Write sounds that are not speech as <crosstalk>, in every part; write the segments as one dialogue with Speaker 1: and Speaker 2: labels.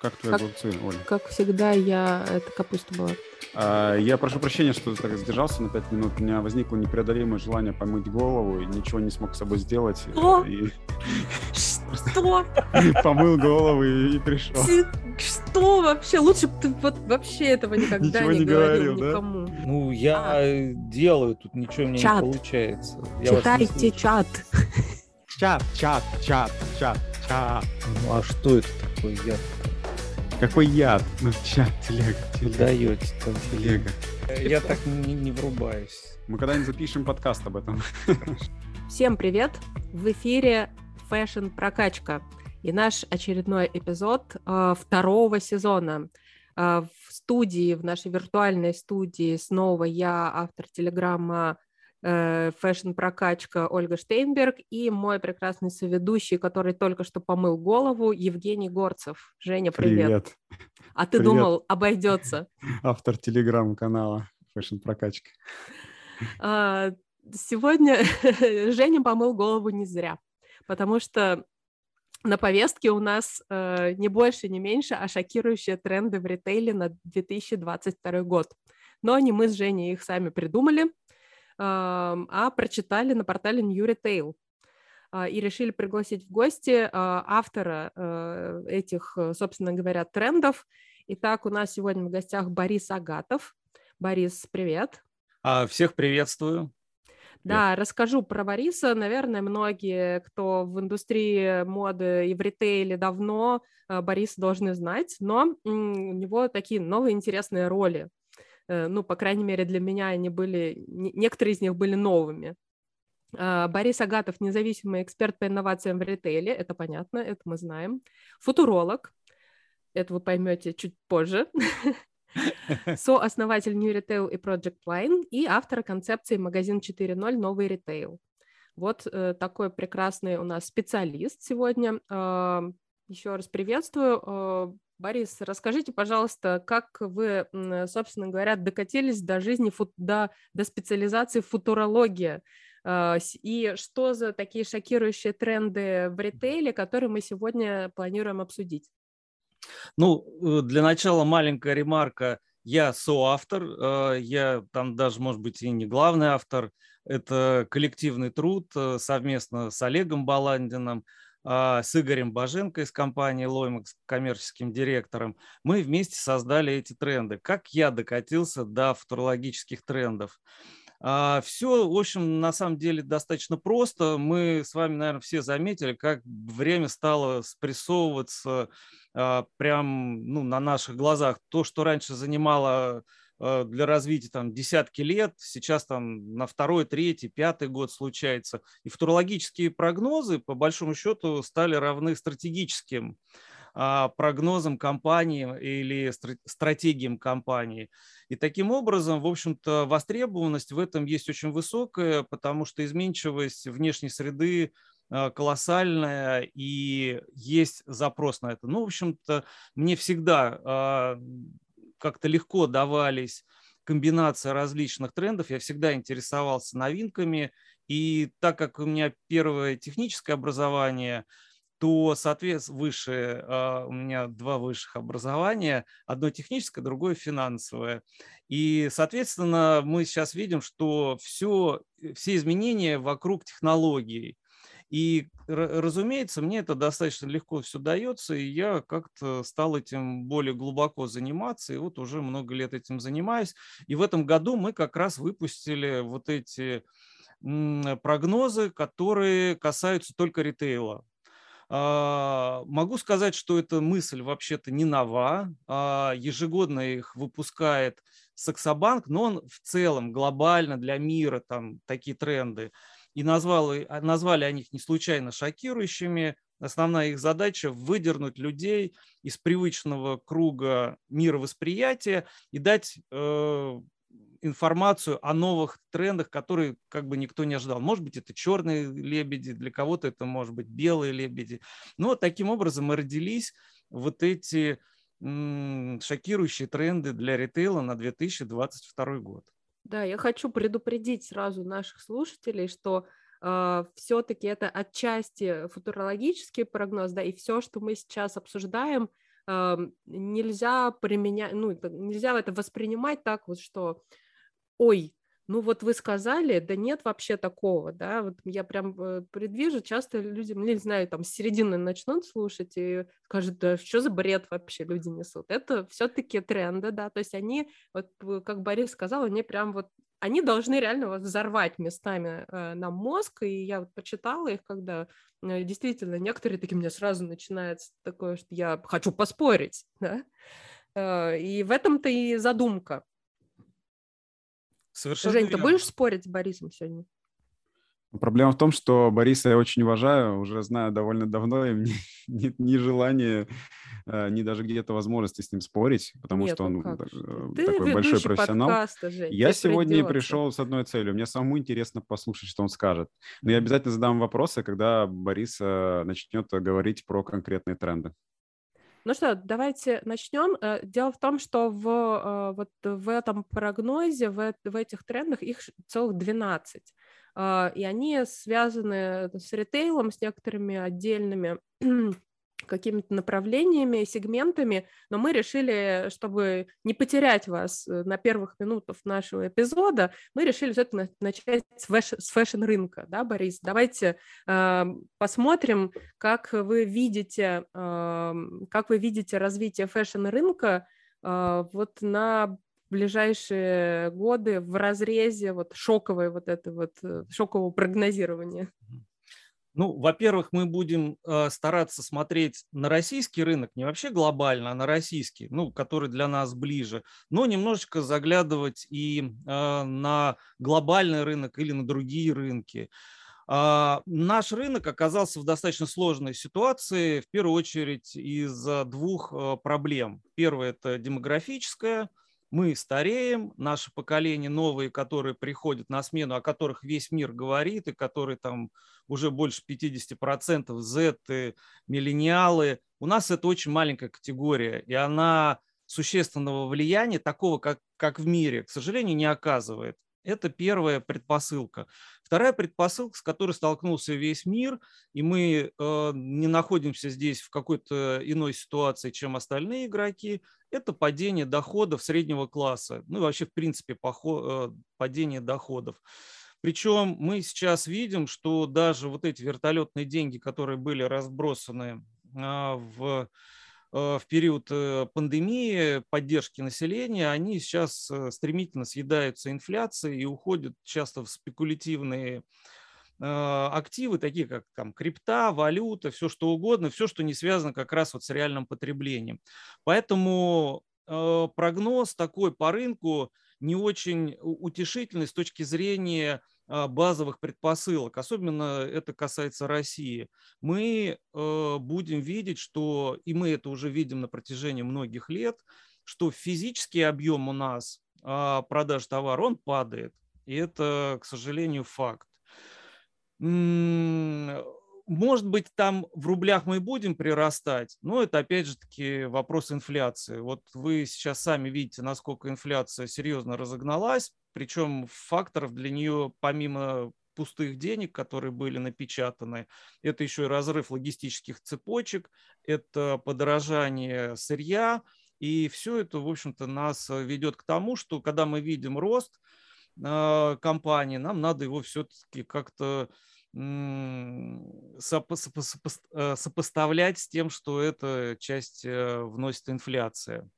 Speaker 1: Как твои
Speaker 2: Как-
Speaker 1: огурцы, Оля?
Speaker 2: Как всегда, я... Это капуста была.
Speaker 1: А, я прошу прощения, что так задержался на 5 минут. У меня возникло непреодолимое желание помыть голову, и ничего не смог с собой сделать.
Speaker 2: Что?
Speaker 1: И
Speaker 2: Что? <laughs>
Speaker 1: помыл голову и, и пришел.
Speaker 2: Что вообще? Лучше бы ты вот вообще этого никогда
Speaker 1: Ничего
Speaker 2: не
Speaker 1: не
Speaker 2: говорил
Speaker 1: говорил, да?
Speaker 2: никому.
Speaker 3: Ну, я
Speaker 2: А.
Speaker 3: делаю, тут ничего у меня
Speaker 2: Чат.
Speaker 3: не получается. Я
Speaker 2: Читайте чат.
Speaker 1: Чат, чат, чат, чат, чат.
Speaker 3: Ну, а что это такое? Я
Speaker 1: Какой яд? Ну, чат, телега, телега,
Speaker 3: даете там.
Speaker 1: телега.
Speaker 3: Я так не, не врубаюсь.
Speaker 1: Мы когда-нибудь запишем подкаст об этом.
Speaker 2: Всем привет! В эфире Fashion Прокачка и наш очередной эпизод э, второго сезона. Э, в студии, в нашей виртуальной студии снова я, автор телеграмма э, Fashion Прокачка Ольга Штейнберг и мой прекрасный соведущий, который только что помыл голову, Евгений Горцев. Женя, привет. А ты
Speaker 1: Привет.
Speaker 2: думал, обойдется?
Speaker 1: Автор телеграм-канала Fashion Прокачка.
Speaker 2: А, Сегодня <laughs> Женя помыл голову не зря, потому что на повестке у нас э, не больше, не меньше, а шокирующие тренды в ритейле на 2022 год. Но не мы с Женей их сами придумали, а прочитали на портале New Retail а, и решили пригласить в гости а, автора э, этих, э, собственно говоря, трендов. Итак, у нас сегодня в гостях Борис Агатов. Борис, привет.
Speaker 3: А, всех приветствую.
Speaker 2: Да, расскажу про Бориса. Наверное, многие, кто в индустрии моды и в ритейле давно, э, Бориса должны знать, но у него такие новые интересные роли. Э, Ну, по крайней мере, для меня они были, не- некоторые из них были новыми. А, Борис Агатов – независимый эксперт по инновациям в ритейле, это понятно, это мы знаем. Футуролог, это вы поймете чуть позже. <laughs> Сооснователь New Retail и Project Line и автор концепции магазин 4.0 «Новый ритейл». Вот э, такой прекрасный у нас специалист сегодня. Э, еще раз приветствую. Борис, расскажите, пожалуйста, как вы, собственно говоря, докатились до жизни, до, до специализации футурология? С- И что за такие шокирующие тренды в ритейле, которые мы сегодня планируем обсудить?
Speaker 3: Ну, э, для начала маленькая ремарка. Я соавтор, э, я там даже, может быть, и не главный автор. Это коллективный труд э, совместно с Олегом Баландиным, а, с Игорем Баженко из компании Лоймакс, коммерческим директором. Мы вместе создали эти тренды. Как я докатился до футурологических трендов? Все, в общем, на самом деле достаточно просто. Мы с вами, наверное, все заметили, как время стало спрессовываться а, прям ну, на наших глазах. То, что раньше занимало а, для развития там десятки лет, сейчас там на второй, третий, пятый год случается. И футурологические прогнозы, по большому счету, стали равны стратегическим а, прогнозам компании или стра- стратегиям компании. И таким образом, в общем-то, востребованность в этом есть очень высокая, потому что изменчивость внешней среды а, колоссальная, и есть запрос на это. Ну, в общем-то, мне всегда а, как-то легко давались комбинация различных трендов. Я всегда интересовался новинками, и так как у меня первое техническое образование, то, соответственно, выше, а, у меня два высших образования, одно техническое, другое финансовое. И, соответственно, мы сейчас видим, что все, все изменения вокруг технологий. И, ра- разумеется, мне это достаточно легко все дается, и я как-то стал этим более глубоко заниматься, и вот уже много лет этим занимаюсь. И в этом году мы как раз выпустили вот эти прогнозы, которые касаются только ритейла. А, Могу сказать, что эта мысль вообще-то не нова. А, Ежегодно их выпускает Саксобанк, но он в целом глобально для мира там такие тренды. И назвал, и- а, назвали они их не случайно шокирующими. Основная их задача – выдернуть людей из привычного круга мировосприятия и дать э, информацию о новых трендах, которые как бы никто не ожидал. Может быть, это черные лебеди, для кого-то это может быть белые лебеди. Но вот таким образом мы родились вот эти шокирующие тренды для ритейла на 2022 год.
Speaker 2: Да, я хочу предупредить сразу наших слушателей, что все-таки это отчасти футурологический прогноз, да, и все, что мы сейчас обсуждаем, нельзя применять, ну, нельзя это воспринимать так вот, что, ой, ну вот вы сказали, да нет вообще такого, да, вот я прям э, предвижу, часто люди, ну, не знаю, там с середины начнут слушать и скажут, да что за бред вообще люди несут. Это все-таки тренды, да, то есть они, вот как Борис сказал, они прям вот они должны реально вот взорвать местами э, нам мозг, и я вот почитала их, когда э, действительно некоторые такие, меня сразу начинается такое, что я хочу поспорить, да, э, и в этом-то и задумка. Совершенно Жень, верно. ты будешь спорить с Борисом сегодня?
Speaker 1: Проблема в том, что Бориса я очень уважаю, уже знаю довольно давно, и мне <laughs> нет ни желания, э, ни даже где-то возможности с ним спорить, потому нет, что он ну э, такой большой профессионал. Подкаста, Жень, я сегодня придется. пришел с одной целью. Мне самому интересно послушать, что он скажет. Но я обязательно задам вопросы, когда Борис начнет говорить про конкретные тренды.
Speaker 2: Ну что, давайте начнем. Э, дело в том, что в, вот в этом прогнозе, в, в этих трендах их целых 12. А, и они связаны с ритейлом, с некоторыми отдельными какими-то направлениями, сегментами, но мы решили, чтобы не потерять вас э, на первых минутах нашего эпизода, мы решили все-таки начать с, фэш- с фэшн-рынка, да, Борис? Давайте э, посмотрим, как вы видите, э, как вы видите развитие фэшн-рынка э, вот на ближайшие годы в разрезе вот шоковой вот это вот э, шокового прогнозирования?
Speaker 3: Ну, во-первых, мы будем э, стараться смотреть на российский рынок, не вообще глобально, а на российский, ну, который для нас ближе, но немножечко заглядывать и э, на глобальный рынок или на другие рынки. Uh, наш рынок оказался в достаточно сложной ситуации, в первую очередь из-за двух uh, проблем. Первое – это демографическая, мы стареем, наше поколение новые, которые приходят на смену, о которых весь мир говорит, и которые там уже больше 50% Z, миллениалы, у нас это очень маленькая категория, и она существенного влияния, такого, как, как в мире, к сожалению, не оказывает. Это первая предпосылка. Вторая предпосылка, с которой столкнулся весь мир, и мы э, не находимся здесь в какой-то иной ситуации, чем остальные игроки, это падение доходов среднего класса, ну и вообще, в принципе, э, падение доходов. Причем мы сейчас видим, что даже вот эти вертолетные деньги, которые были разбросаны а, в Э, в период э, пандемии, поддержки населения, они сейчас э, стремительно съедаются инфляцией и уходят часто в спекулятивные активы, такие как там крипта, валюта, все что угодно, все, что не связано как раз вот с реальным потреблением. Поэтому прогноз такой по рынку не очень утешительный с точки зрения базовых предпосылок, особенно это касается России, мы э, будем видеть, что, и мы это уже видим на протяжении многих лет, что физический объем у нас а, продаж товара, он падает. И это, к сожалению, факт. Может быть, там в рублях мы будем прирастать, но это опять же таки вопрос инфляции. Вот вы сейчас сами видите, насколько инфляция серьезно разогналась, причем факторов для нее помимо пустых денег, которые были напечатаны. Это еще и разрыв логистических цепочек, это подорожание сырья. И все это, в общем-то, нас ведет к тому, что когда мы видим рост э, компании, нам надо его все-таки как-то Э, сопоставлять с тем, что эта часть э, вносит инфляция.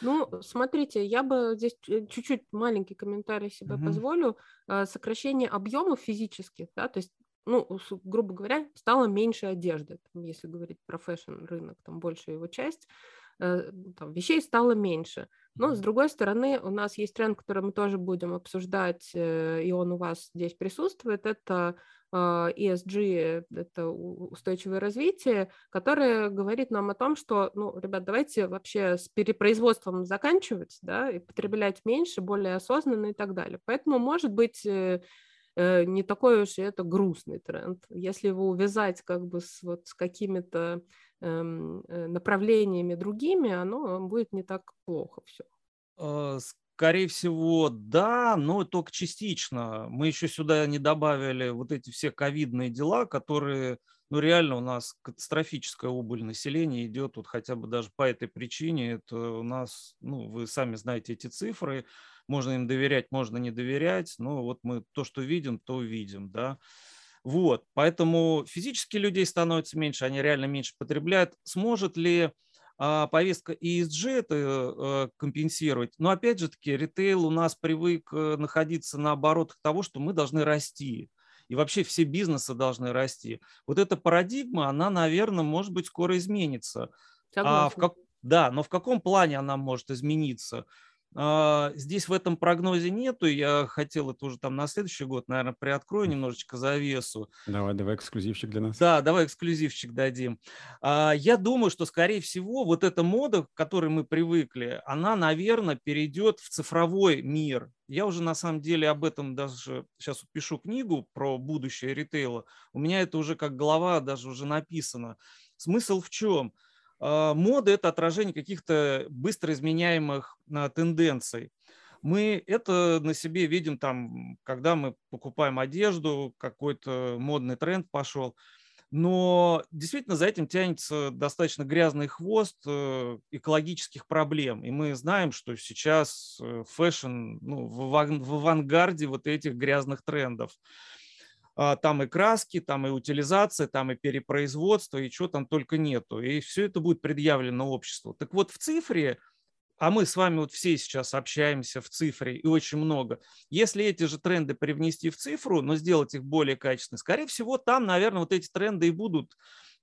Speaker 2: Ну, смотрите, я бы здесь э, чуть-чуть маленький комментарий себе угу. позволю. Сокращение объемов физических, да, то есть ну, грубо говоря, стало меньше одежды, если говорить про фэшн-рынок, там больше его часть, там, вещей стало меньше. Но, с другой стороны, у нас есть тренд, который мы тоже будем обсуждать, и он у вас здесь присутствует, это а, ESG, это устойчивое развитие, которое говорит нам о том, что, ну, ребят, давайте вообще с перепроизводством заканчивать, да, и потреблять меньше, более осознанно и так далее. Поэтому, может быть, э, э, не такой уж и это грустный тренд. Если его увязать как бы с, вот, с какими-то эм, э, направлениями другими, оно будет не так плохо все.
Speaker 3: Скорее всего, да, но только частично. Мы еще сюда не добавили вот эти все ковидные дела, которые ну, реально у нас катастрофическая убыль населения идет вот хотя бы даже по этой причине. Это у нас, ну, вы сами знаете эти цифры, можно им доверять, можно не доверять, но вот мы то, что видим, то видим, да. Вот, поэтому физически людей становится меньше, они реально меньше потребляют. Сможет ли а, повестка ESG это э, компенсировать? Но опять же таки, ритейл у нас привык э, находиться на оборотах того, что мы должны расти. И вообще все бизнесы должны расти. Вот эта парадигма, она, наверное, может быть, скоро изменится. А в как... Да, но в каком плане она может измениться? А, здесь в этом прогнозе нету. Я хотел это уже там на следующий год, наверное, приоткрою немножечко завесу.
Speaker 1: Давай, давай эксклюзивчик для нас.
Speaker 3: Да, давай эксклюзивчик дадим. А, я думаю, что, скорее всего, вот эта мода, к которой мы привыкли, она, наверное, перейдет в цифровой мир. Я уже на самом деле об этом даже сейчас пишу книгу про будущее ритейла. У меня это уже как глава даже уже написано. Смысл в чем? А, мода – это отражение каких-то быстро изменяемых а, тенденций. Мы это на себе видим, там, когда мы покупаем одежду, какой-то модный тренд пошел. Но действительно за этим тянется достаточно грязный хвост э, экологических проблем. И мы знаем, что сейчас э, фэшн ну, в авангарде вот этих грязных трендов. А, там и краски, там и утилизация, там и перепроизводство, и чего там только нету. И все это будет предъявлено обществу. Так вот, в цифре, а мы с вами вот все сейчас общаемся в цифре и очень много. Если эти же тренды привнести в цифру, но сделать их более качественно, скорее всего, там, наверное, вот эти тренды и будут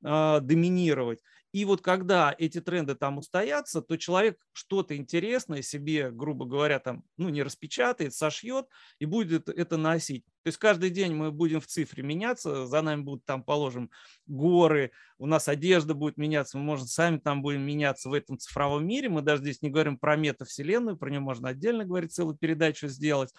Speaker 3: э, доминировать. И вот когда эти тренды там устоятся, то человек что-то интересное себе, грубо говоря, там, ну, не распечатает, сошьет и будет это носить. То есть каждый день мы будем в цифре меняться, за нами будут там, положим, горы, у нас одежда будет меняться, мы, может, сами там будем меняться в этом цифровом мире. Мы даже здесь не говорим про метавселенную, про нее можно отдельно говорить, целую передачу сделать.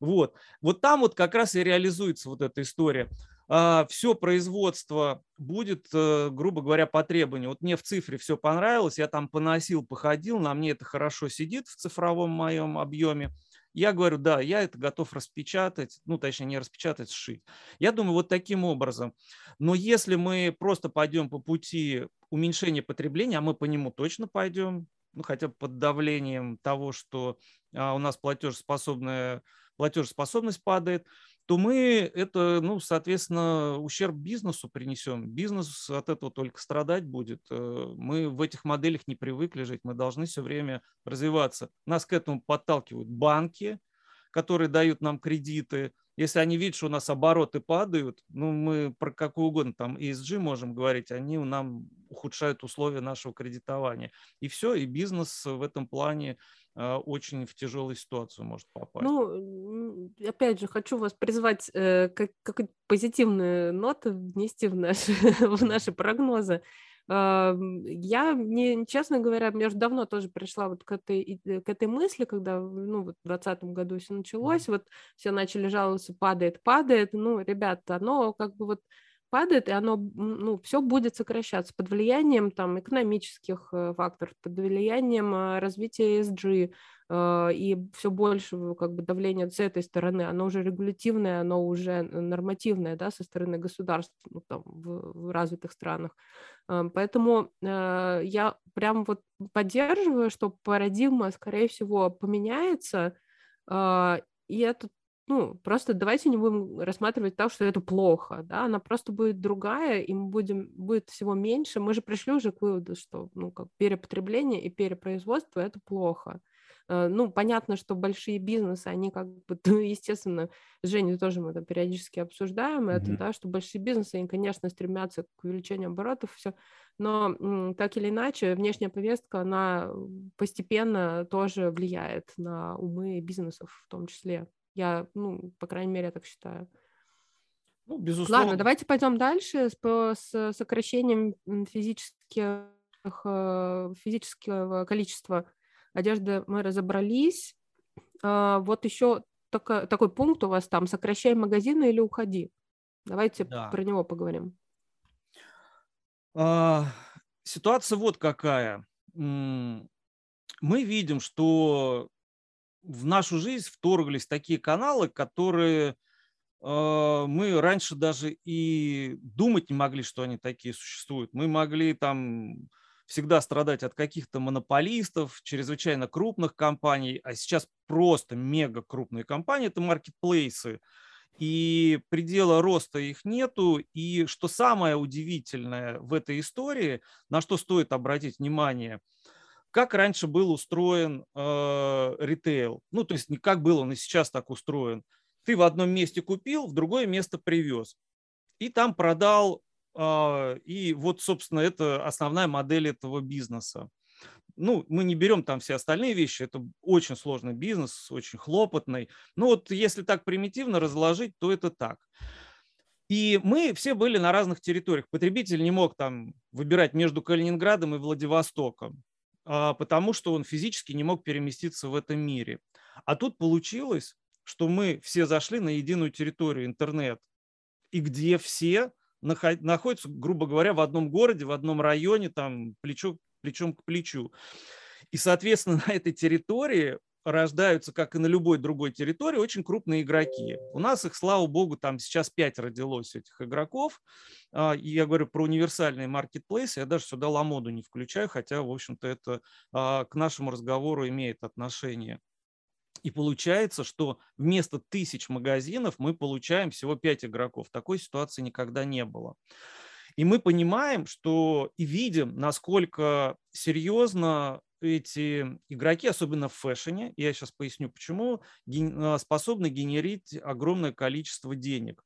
Speaker 3: Вот. вот там вот как раз и реализуется вот эта история. А, все производство будет, э, грубо говоря, по требованию. Вот мне в цифре все понравилось, я там поносил, походил, на мне это хорошо сидит в цифровом моем объеме. Я говорю, да, я это готов распечатать, ну, точнее, не распечатать, сшить. Я думаю, вот таким образом. Но если мы просто пойдем по пути уменьшения потребления, а мы по нему точно пойдем, ну, хотя бы под давлением того, что а, у нас платежеспособная, платежеспособность падает, то мы это, ну, соответственно, ущерб бизнесу принесем. Бизнес от этого только страдать будет. Э, мы в этих моделях не привыкли жить, мы должны все время развиваться. Нас к этому подталкивают банки, которые дают нам кредиты. Если они видят, что у нас обороты падают, ну, мы про какую угодно там ESG можем говорить, они нам ухудшают условия нашего кредитования. И все, и бизнес в этом плане очень в тяжелую ситуацию может попасть.
Speaker 2: Ну, опять же, хочу вас призвать э, как, как позитивные ноты внести в наши, <laughs> в наши прогнозы. Э, я, мне, честно говоря, мне уже давно тоже пришла вот к этой, к этой мысли, когда ну, вот в 2020 году все началось, вот все начали жаловаться, падает, падает. Ну, ребята, оно как бы вот падает, и оно, ну, все будет сокращаться под влиянием там экономических э, факторов, под влиянием э, развития ESG, э, и все больше как бы давления с этой стороны, оно уже регулятивное, оно уже нормативное, да, со стороны государств ну, там, в, в развитых странах. Поэтому я прям вот поддерживаю, что парадигма, скорее всего, поменяется, и это ну, просто давайте не будем рассматривать так, что это плохо, да, она просто будет другая, и мы будем, будет всего меньше. Мы же пришли уже к выводу, что, ну, как перепотребление и перепроизводство – это плохо. Э, ну, понятно, что большие бизнесы, они как бы, <laughs> ну, естественно, с Женей тоже мы это периодически обсуждаем, mm-hmm. это, да, что большие бизнесы, они, конечно, стремятся к увеличению оборотов, все, но так или иначе, внешняя повестка, она постепенно тоже влияет на умы бизнесов в том числе. Я, ну, по крайней мере, я так считаю. Ну, безусловно. Ладно, давайте пойдем дальше с, с сокращением физических, э, физического количества одежды мы разобрались. А, вот еще такой, такой пункт у вас там, сокращай магазины или уходи. Давайте да. про него поговорим.
Speaker 3: А, ситуация вот какая. Мы видим, что в нашу жизнь вторглись такие каналы, которые э, мы раньше даже и думать не могли, что они такие существуют. Мы могли там всегда страдать от каких-то монополистов, чрезвычайно крупных компаний, а сейчас просто мега крупные компании – это маркетплейсы. И предела роста их нету. И что самое удивительное в этой истории, на что стоит обратить внимание, как раньше был устроен э, ритейл. Ну, то есть не как был он и сейчас так устроен. Ты в одном месте купил, в другое место привез. И там продал а, и вот, собственно, это основная модель этого бизнеса. Ну, мы не берем там все остальные вещи, это очень сложный бизнес, очень хлопотный. Ну вот если так примитивно разложить, то это так. И мы все были на разных территориях. Потребитель не мог там выбирать между Калининградом и Владивостоком, потому что он физически не мог переместиться в этом мире. А тут получилось, что мы все зашли на единую территорию интернет, и где все находятся, грубо говоря, в одном городе, в одном районе, там плечо, плечом к плечу. И, соответственно, <laughs> на этой территории рождаются, как и на любой другой территории, очень крупные игроки. У нас их, слава богу, там сейчас пять родилось этих игроков. А, и я говорю про универсальные маркетплейсы. Я даже сюда ламоду не включаю, хотя, в общем-то, это а, к нашему разговору имеет отношение. И получается, что вместо тысяч магазинов мы получаем всего 5 игроков. Такой ситуации никогда не было. И мы понимаем, что и видим, насколько серьезно эти игроки, особенно в фэшне, я сейчас поясню почему, а, способны генерить огромное количество денег.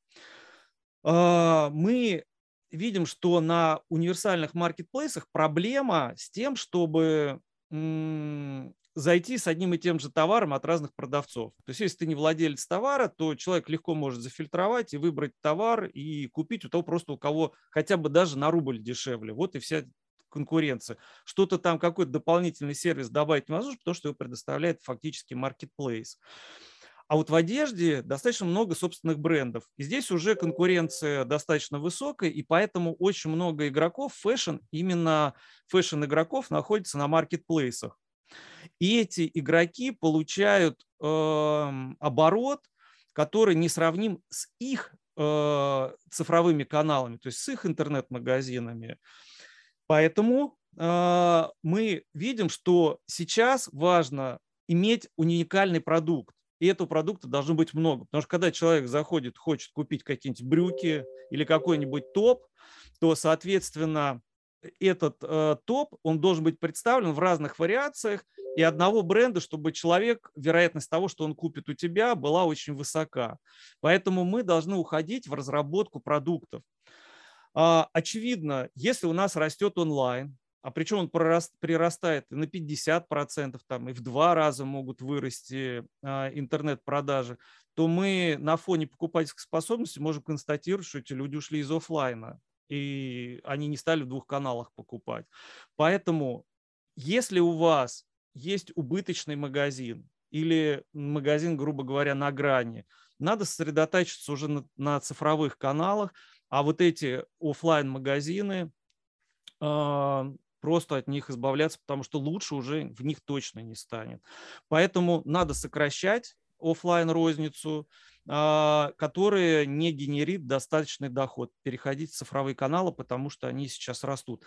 Speaker 3: А, мы видим, что на универсальных маркетплейсах проблема с тем, чтобы зайти с одним и тем же товаром от разных продавцов. То есть, если ты не владелец товара, то человек легко может зафильтровать и выбрать товар и купить у того просто, у кого хотя бы даже на рубль дешевле. Вот и вся конкуренция. Что-то там, какой-то дополнительный сервис добавить невозможно, потому что его предоставляет фактически маркетплейс. А вот в одежде достаточно много собственных брендов. И здесь уже конкуренция достаточно высокая, и поэтому очень много игроков фэшн, именно фэшн игроков находится на маркетплейсах. И эти игроки получают э, оборот, который не сравним с их э, цифровыми каналами, то есть с их интернет-магазинами. Поэтому э, мы видим, что сейчас важно иметь уникальный продукт. И этого продукта должно быть много. Потому что когда человек заходит, хочет купить какие-нибудь брюки или какой-нибудь топ, то, соответственно, этот э, топ, он должен быть представлен в разных вариациях и одного бренда, чтобы человек, вероятность того, что он купит у тебя, была очень высока. Поэтому мы должны уходить в разработку продуктов. А, очевидно, если у нас растет онлайн, а причем он прирастает на 50%, там, и в два раза могут вырасти а, интернет-продажи, то мы на фоне покупательской способности можем констатировать, что эти люди ушли из офлайна и они не стали в двух каналах покупать. Поэтому, если у вас есть убыточный магазин или магазин, грубо говоря, на грани, надо сосредотачиваться уже на, на цифровых каналах, а вот эти офлайн магазины э, просто от них избавляться, потому что лучше уже в них точно не станет. Поэтому надо сокращать офлайн розницу, а, которые не генерит достаточный доход. Переходить в цифровые каналы, потому что они сейчас растут.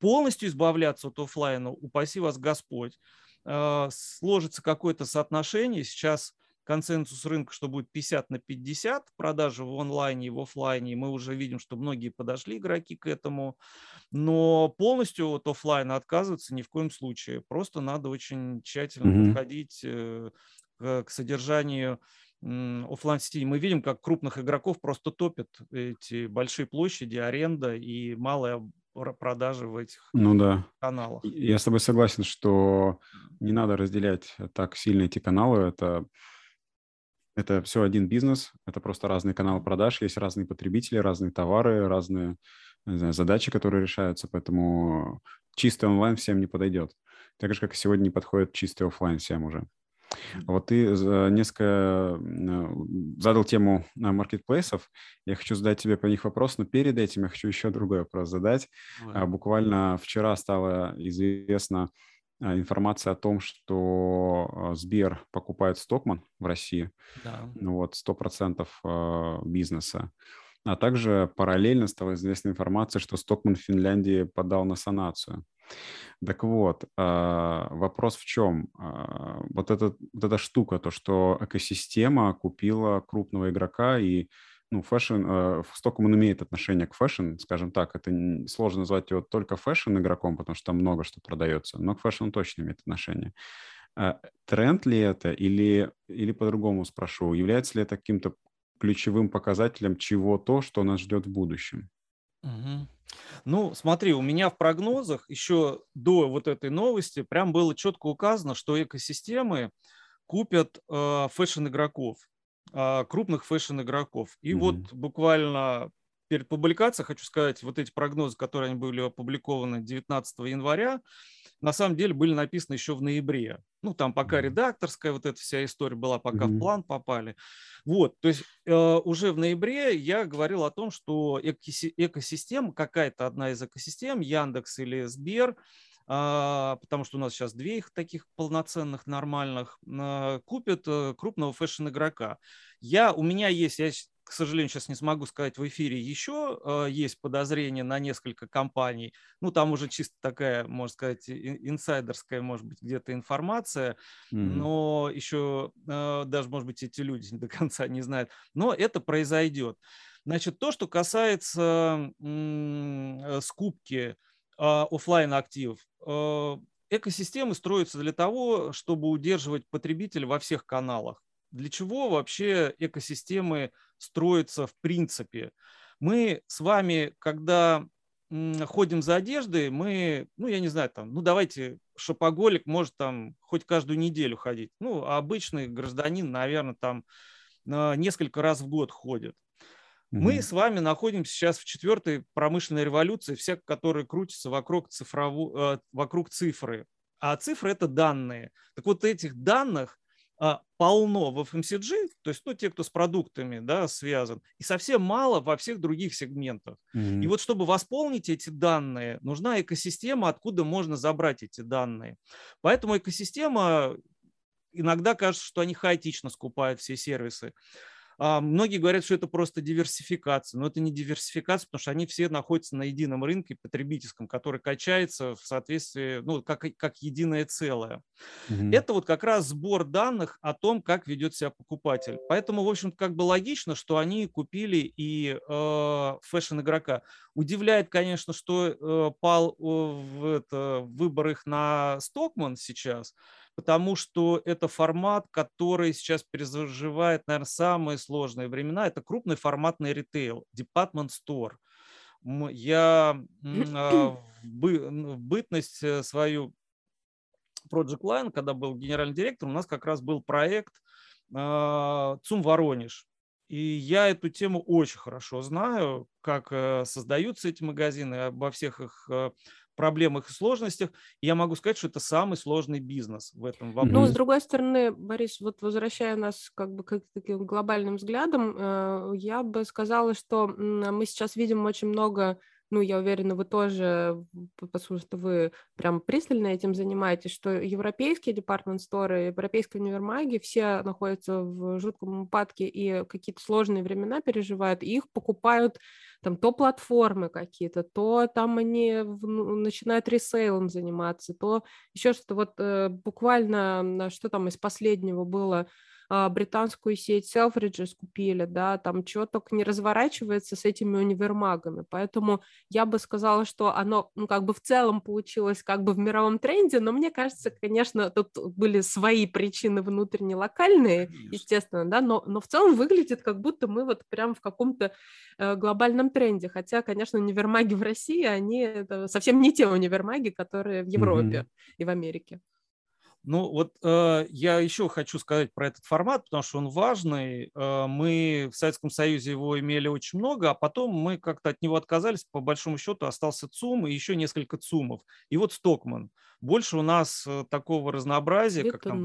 Speaker 3: Полностью избавляться от офлайна, упаси вас Господь, а, сложится какое-то соотношение. Сейчас консенсус рынка, что будет 50 на 50 продажи в онлайне и в офлайне. Мы уже видим, что многие подошли игроки к этому. Но полностью от офлайна отказываться ни в коем случае. Просто надо очень тщательно mm-hmm. подходить э, к содержанию офлайн сети мы видим, как крупных игроков просто топят эти большие площади, аренда и малая продажи в этих
Speaker 1: ну, да.
Speaker 3: каналах.
Speaker 1: Я с тобой согласен, что не надо разделять так сильно эти каналы. Это, это все один бизнес, это просто разные каналы продаж, есть разные потребители, разные товары, разные знаю, задачи, которые решаются, поэтому чистый онлайн всем не подойдет. Так же, как и сегодня не подходит чистый офлайн всем уже. Вот ты несколько задал тему маркетплейсов. Я хочу задать тебе по них вопрос, но перед этим я хочу еще другой вопрос задать. Ой. Буквально вчера стало известно а, информация о том, что а, Сбер покупает Стокман в России. Да. Ну вот, 100% а, бизнеса. А также параллельно стала известна информация, что Стокман в Финляндии подал на санацию. Так вот, вопрос в чем? Вот, эта, вот эта штука, то, что экосистема купила крупного игрока и ну, фэшн, э, Stockmann имеет отношение к фэшн, скажем так, это сложно назвать его только фэшн игроком, потому что там много что продается, но к фэшн точно имеет отношение. Э, тренд ли это или, или по-другому спрошу, является ли это каким-то ключевым показателем чего-то, что нас ждет в будущем?
Speaker 3: Угу. Ну, смотри, у меня в прогнозах еще до вот этой новости прям было четко указано, что экосистемы купят э, fashion-игроков. А, крупных fashion-игроков. И мгм. вот буквально перед публикацией, хочу сказать, вот эти прогнозы, которые они были опубликованы 19 января, на самом деле были написаны еще в ноябре. Ну, там пока редакторская вот эта вся история была, пока mm-hmm. в план попали. Вот, то есть э, уже в ноябре я говорил о том, что экоси- экосистема, какая-то одна из экосистем, Яндекс или Сбер, потому что у нас сейчас две их таких полноценных, нормальных, а, купят э, крупного фэшн-игрока. Я, у меня есть, я, к сожалению, сейчас не смогу сказать в эфире, еще а, есть подозрение на несколько компаний. Ну, там уже чисто такая, можно сказать, инсайдерская, может быть, где-то информация, mm-hmm. но еще даже, может быть, эти люди до конца не знают. Но это произойдет. Значит, то, что касается м- скупки а, офлайн активов. А, экосистемы строятся для того, чтобы удерживать потребителя во всех каналах. Для чего вообще экосистемы строятся в принципе? Мы с вами, когда ходим за одеждой, мы, ну, я не знаю, там, ну, давайте, шопоголик может там хоть каждую неделю ходить. Ну, а обычный гражданин, наверное, там несколько раз в год ходит. Мы с вами находимся сейчас в четвертой промышленной революции, вся, которая крутится вокруг, цифрову, э, вокруг цифры. А цифры – это данные. Так вот, этих данных а, полно в FMCG, то есть ну, те, кто с продуктами да, связан, и совсем мало во всех других сегментах. Mm-hmm. И вот чтобы восполнить эти данные, нужна экосистема, откуда можно забрать эти данные. Поэтому экосистема иногда кажется, что они хаотично скупают все сервисы. А, многие говорят, что это просто диверсификация, но это не диверсификация, потому что они все находятся на едином рынке потребительском, который качается в соответствии, ну, как, как единое целое. Угу. Это вот как раз сбор данных о том, как ведет себя покупатель. Поэтому, в общем как бы логично, что они купили и э, фэшн-игрока. Удивляет, конечно, что э, пал э, в это, выбор их на Стокман сейчас, потому что это формат, который сейчас переживает, наверное, самые сложные времена. Это крупный форматный ритейл, department store. Я а, в бытность э, свою Project Line, когда был генеральным директором, у нас как раз был проект а, ЦУМ Воронеж. И я эту тему очень хорошо знаю, как э, создаются эти магазины, обо всех их э, проблемах и сложностях. И я могу сказать, что это самый сложный бизнес в этом вопросе.
Speaker 2: Ну, с другой стороны, Борис, вот возвращая нас как бы к таким глобальным взглядам, э, я бы сказала, что мы сейчас видим очень много ну, я уверена, вы тоже, потому что вы прям пристально этим занимаетесь, что европейские департмент-сторы, европейские универмаги все находятся в жутком упадке и какие-то сложные времена переживают, и их покупают там то платформы какие-то, то там они ну, начинают ресейлом заниматься, то еще что-то. Вот э, буквально, что там из последнего было, а, британскую сеть Selfridges купили, да, там чего только не разворачивается с этими универмагами, поэтому я бы сказала, что оно, ну, как бы в целом получилось как бы в мировом тренде, но мне кажется, конечно, тут были свои причины внутренне локальные, естественно, да, но, но в целом выглядит как будто мы вот прям в каком-то э, глобальном тренде, хотя, конечно, универмаги в России, они совсем не те универмаги, которые в Европе mm-hmm. и в Америке.
Speaker 3: Ну вот э, я еще хочу сказать про этот формат, потому что он важный. Э, мы в Советском Союзе его имели очень много, а потом мы как-то от него отказались. По большому счету остался ЦУМ и еще несколько ЦУМов. И вот Стокман. Больше у нас э, такого разнообразия,
Speaker 2: как там...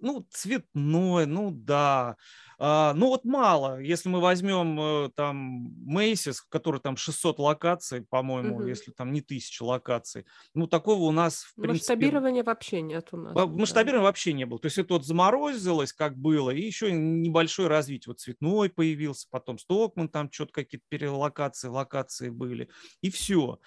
Speaker 3: ну, цветной, ну да. А, ну вот мало. Если мы возьмем э, там Macy's, который там 600 локаций, по-моему, угу. если там не тысяча локаций, ну такого у нас в
Speaker 2: принципе... Масштабирования вообще нет у нас.
Speaker 3: Масштабирования да. вообще не было. То есть это вот заморозилось, как было, и еще небольшое развитие. Вот цветной появился, потом Стокман, там что-то какие-то перелокации, локации были, и все.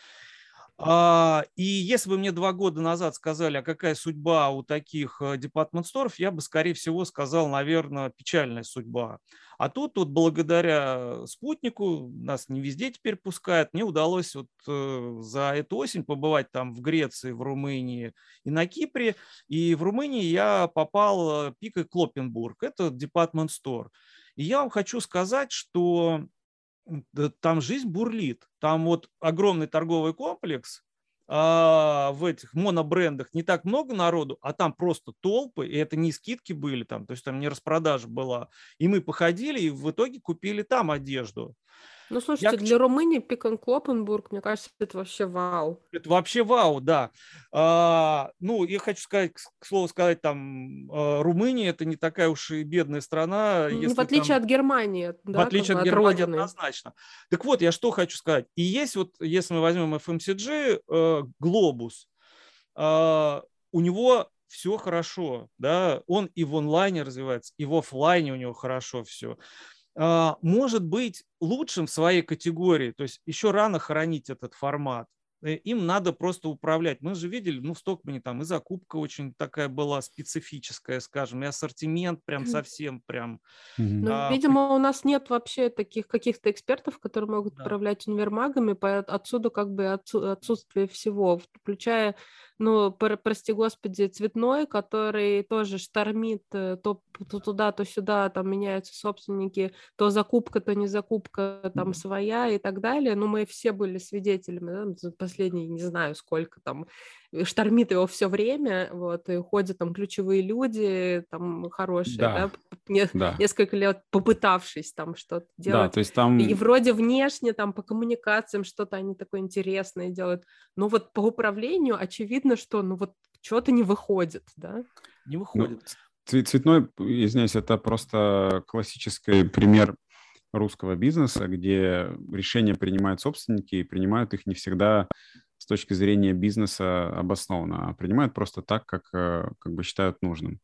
Speaker 3: А, и если бы мне два года назад сказали, а какая судьба у таких департмент-сторов, я бы, скорее всего, сказал, наверное, печальная судьба. А тут вот благодаря спутнику, нас не везде теперь пускают, мне удалось вот э, за эту осень побывать там в Греции, в Румынии и на Кипре. И в Румынии я попал в Пика Клопенбург, это департмент-стор. И я вам хочу сказать, что там жизнь бурлит. Там вот огромный торговый комплекс, а, в этих монобрендах не так много народу, а там просто толпы, и это не скидки были там, то есть там не распродажа была. И мы походили, и в итоге купили там одежду.
Speaker 2: Ну, слушайте, я... для Румынии Пикон Клопенбург, мне кажется, это вообще вау.
Speaker 3: Это вообще вау, да. А, ну, я хочу сказать, к слову сказать, там, а, Румыния это не такая уж и бедная страна.
Speaker 2: Ну, если в отличие там... от Германии.
Speaker 3: Да, в отличие от, от Германии, родины. однозначно. Так вот, я что хочу сказать. И есть вот, если мы возьмем FMCG, э, Глобус, э, у него все хорошо, да, он и в онлайне развивается, и в офлайне у него хорошо все. А, может быть лучшим в своей категории. То есть еще рано хоронить этот формат. Э, им надо просто управлять. Мы же видели, ну, в Стокмане там и закупка очень такая была специфическая, скажем, и ассортимент прям совсем прям.
Speaker 2: Ну, а, видимо, у нас нет вообще таких каких-то экспертов, которые могут да. управлять универмагами, отсюда как бы отсутствие всего, включая ну, прости господи, цветной, который тоже штормит э, то, то туда, то сюда, там меняются собственники, то закупка, то не закупка, там своя и так далее. Но мы все были свидетелями, да, последние, не знаю, сколько там штормит его все время, вот, и ходят там ключевые люди, там, хорошие, да, да, не, да. несколько лет попытавшись там что-то делать. Да,
Speaker 1: то есть там...
Speaker 2: И вроде внешне там по коммуникациям что-то они такое интересное делают, но вот по управлению очевидно, что, ну, вот что-то не выходит, да?
Speaker 3: Не ну, выходит.
Speaker 1: Ну, цветной, извиняюсь, это просто классический пример русского бизнеса, где решения принимают собственники и принимают их не всегда с точки зрения бизнеса обоснованно, а принимают просто так, как, э, как бы считают нужным.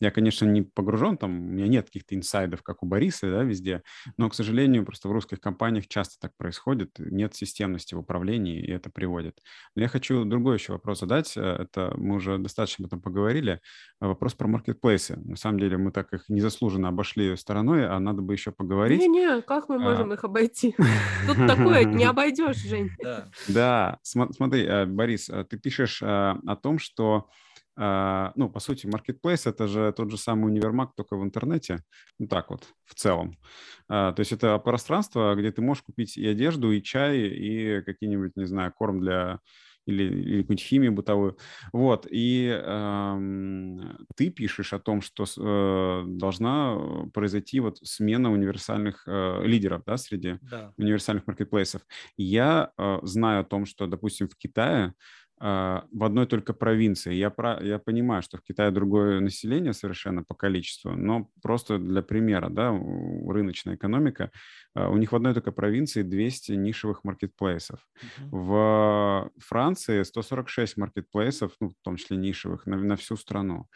Speaker 1: Я, конечно, не погружен, там у меня нет каких-то инсайдов, как у Бориса, да, везде, но, к сожалению, просто в русских компаниях часто так происходит, нет системности в управлении, и это приводит. Но я хочу другой еще вопрос задать, э, это мы уже достаточно об этом поговорили, вопрос про маркетплейсы. На самом деле мы так их незаслуженно обошли стороной, а надо бы еще поговорить.
Speaker 2: Не-не, как мы а. можем их обойти? Тут <laughs> такое не обойдешь, Жень.
Speaker 1: Да, смотри, э, Борис, э, ты пишешь о том, что а, ну, по сути, marketplace — это же тот же самый универмаг, только в интернете, ну, так вот, в целом. А, то есть это пространство, где ты можешь купить и одежду, и чай, и какие-нибудь, не знаю, корм для или, или какую-нибудь химию бытовую. Вот, и э, ты пишешь о том, что э, должна произойти вот смена универсальных э, лидеров, да, среди да. универсальных маркетплейсов. Я э, знаю о том, что, допустим, в Китае а, в одной только провинции. Я, про, я понимаю, что в Китае другое население совершенно по количеству, но просто для примера, да, рыночная экономика, а, у них в одной только провинции 200 нишевых маркетплейсов. Uh-huh. В Франции 146 маркетплейсов, ну, в том числе нишевых, на, на всю страну.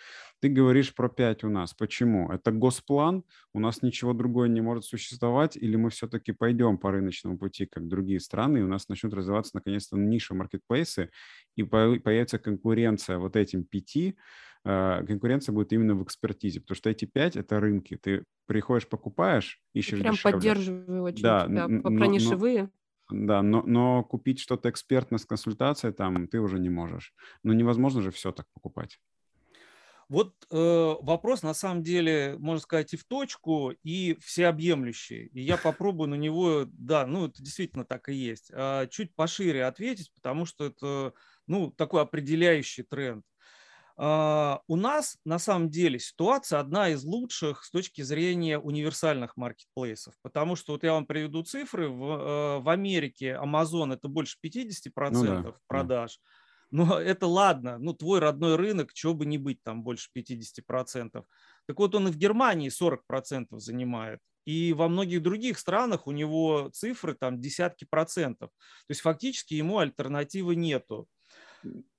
Speaker 1: Ты говоришь про 5 у нас. Почему? Это госплан, у нас ничего другое не может существовать, или мы все-таки пойдем по рыночному пути, как другие страны, и у нас начнут развиваться наконец-то ниши маркетплейсы, и появится конкуренция вот этим пяти, а, конкуренция будет именно в экспертизе, потому что эти пять — это рынки. Ты приходишь, покупаешь, ищешь
Speaker 2: Прям
Speaker 1: дешевле.
Speaker 2: поддерживаю очень да, тебя но, про нишевые.
Speaker 1: Да, но, но купить что-то экспертно с консультацией там ты уже не можешь. Но невозможно же все так покупать.
Speaker 3: Вот э, вопрос на самом деле, можно сказать, и в точку, и всеобъемлющий. И я попробую на него, да, ну это действительно так и есть, а чуть пошире ответить, потому что это, ну, такой определяющий тренд. А, у нас на самом деле ситуация одна из лучших с точки зрения универсальных маркетплейсов, потому что вот я вам приведу цифры, в, э, в Америке Amazon это больше 50% ну да, продаж, Но <laughs> это ладно, ну твой родной рынок, чего бы не быть там больше 50%. Так вот он и в Германии 40% занимает. И во многих других странах у него цифры там десятки процентов. То есть фактически ему альтернативы нету.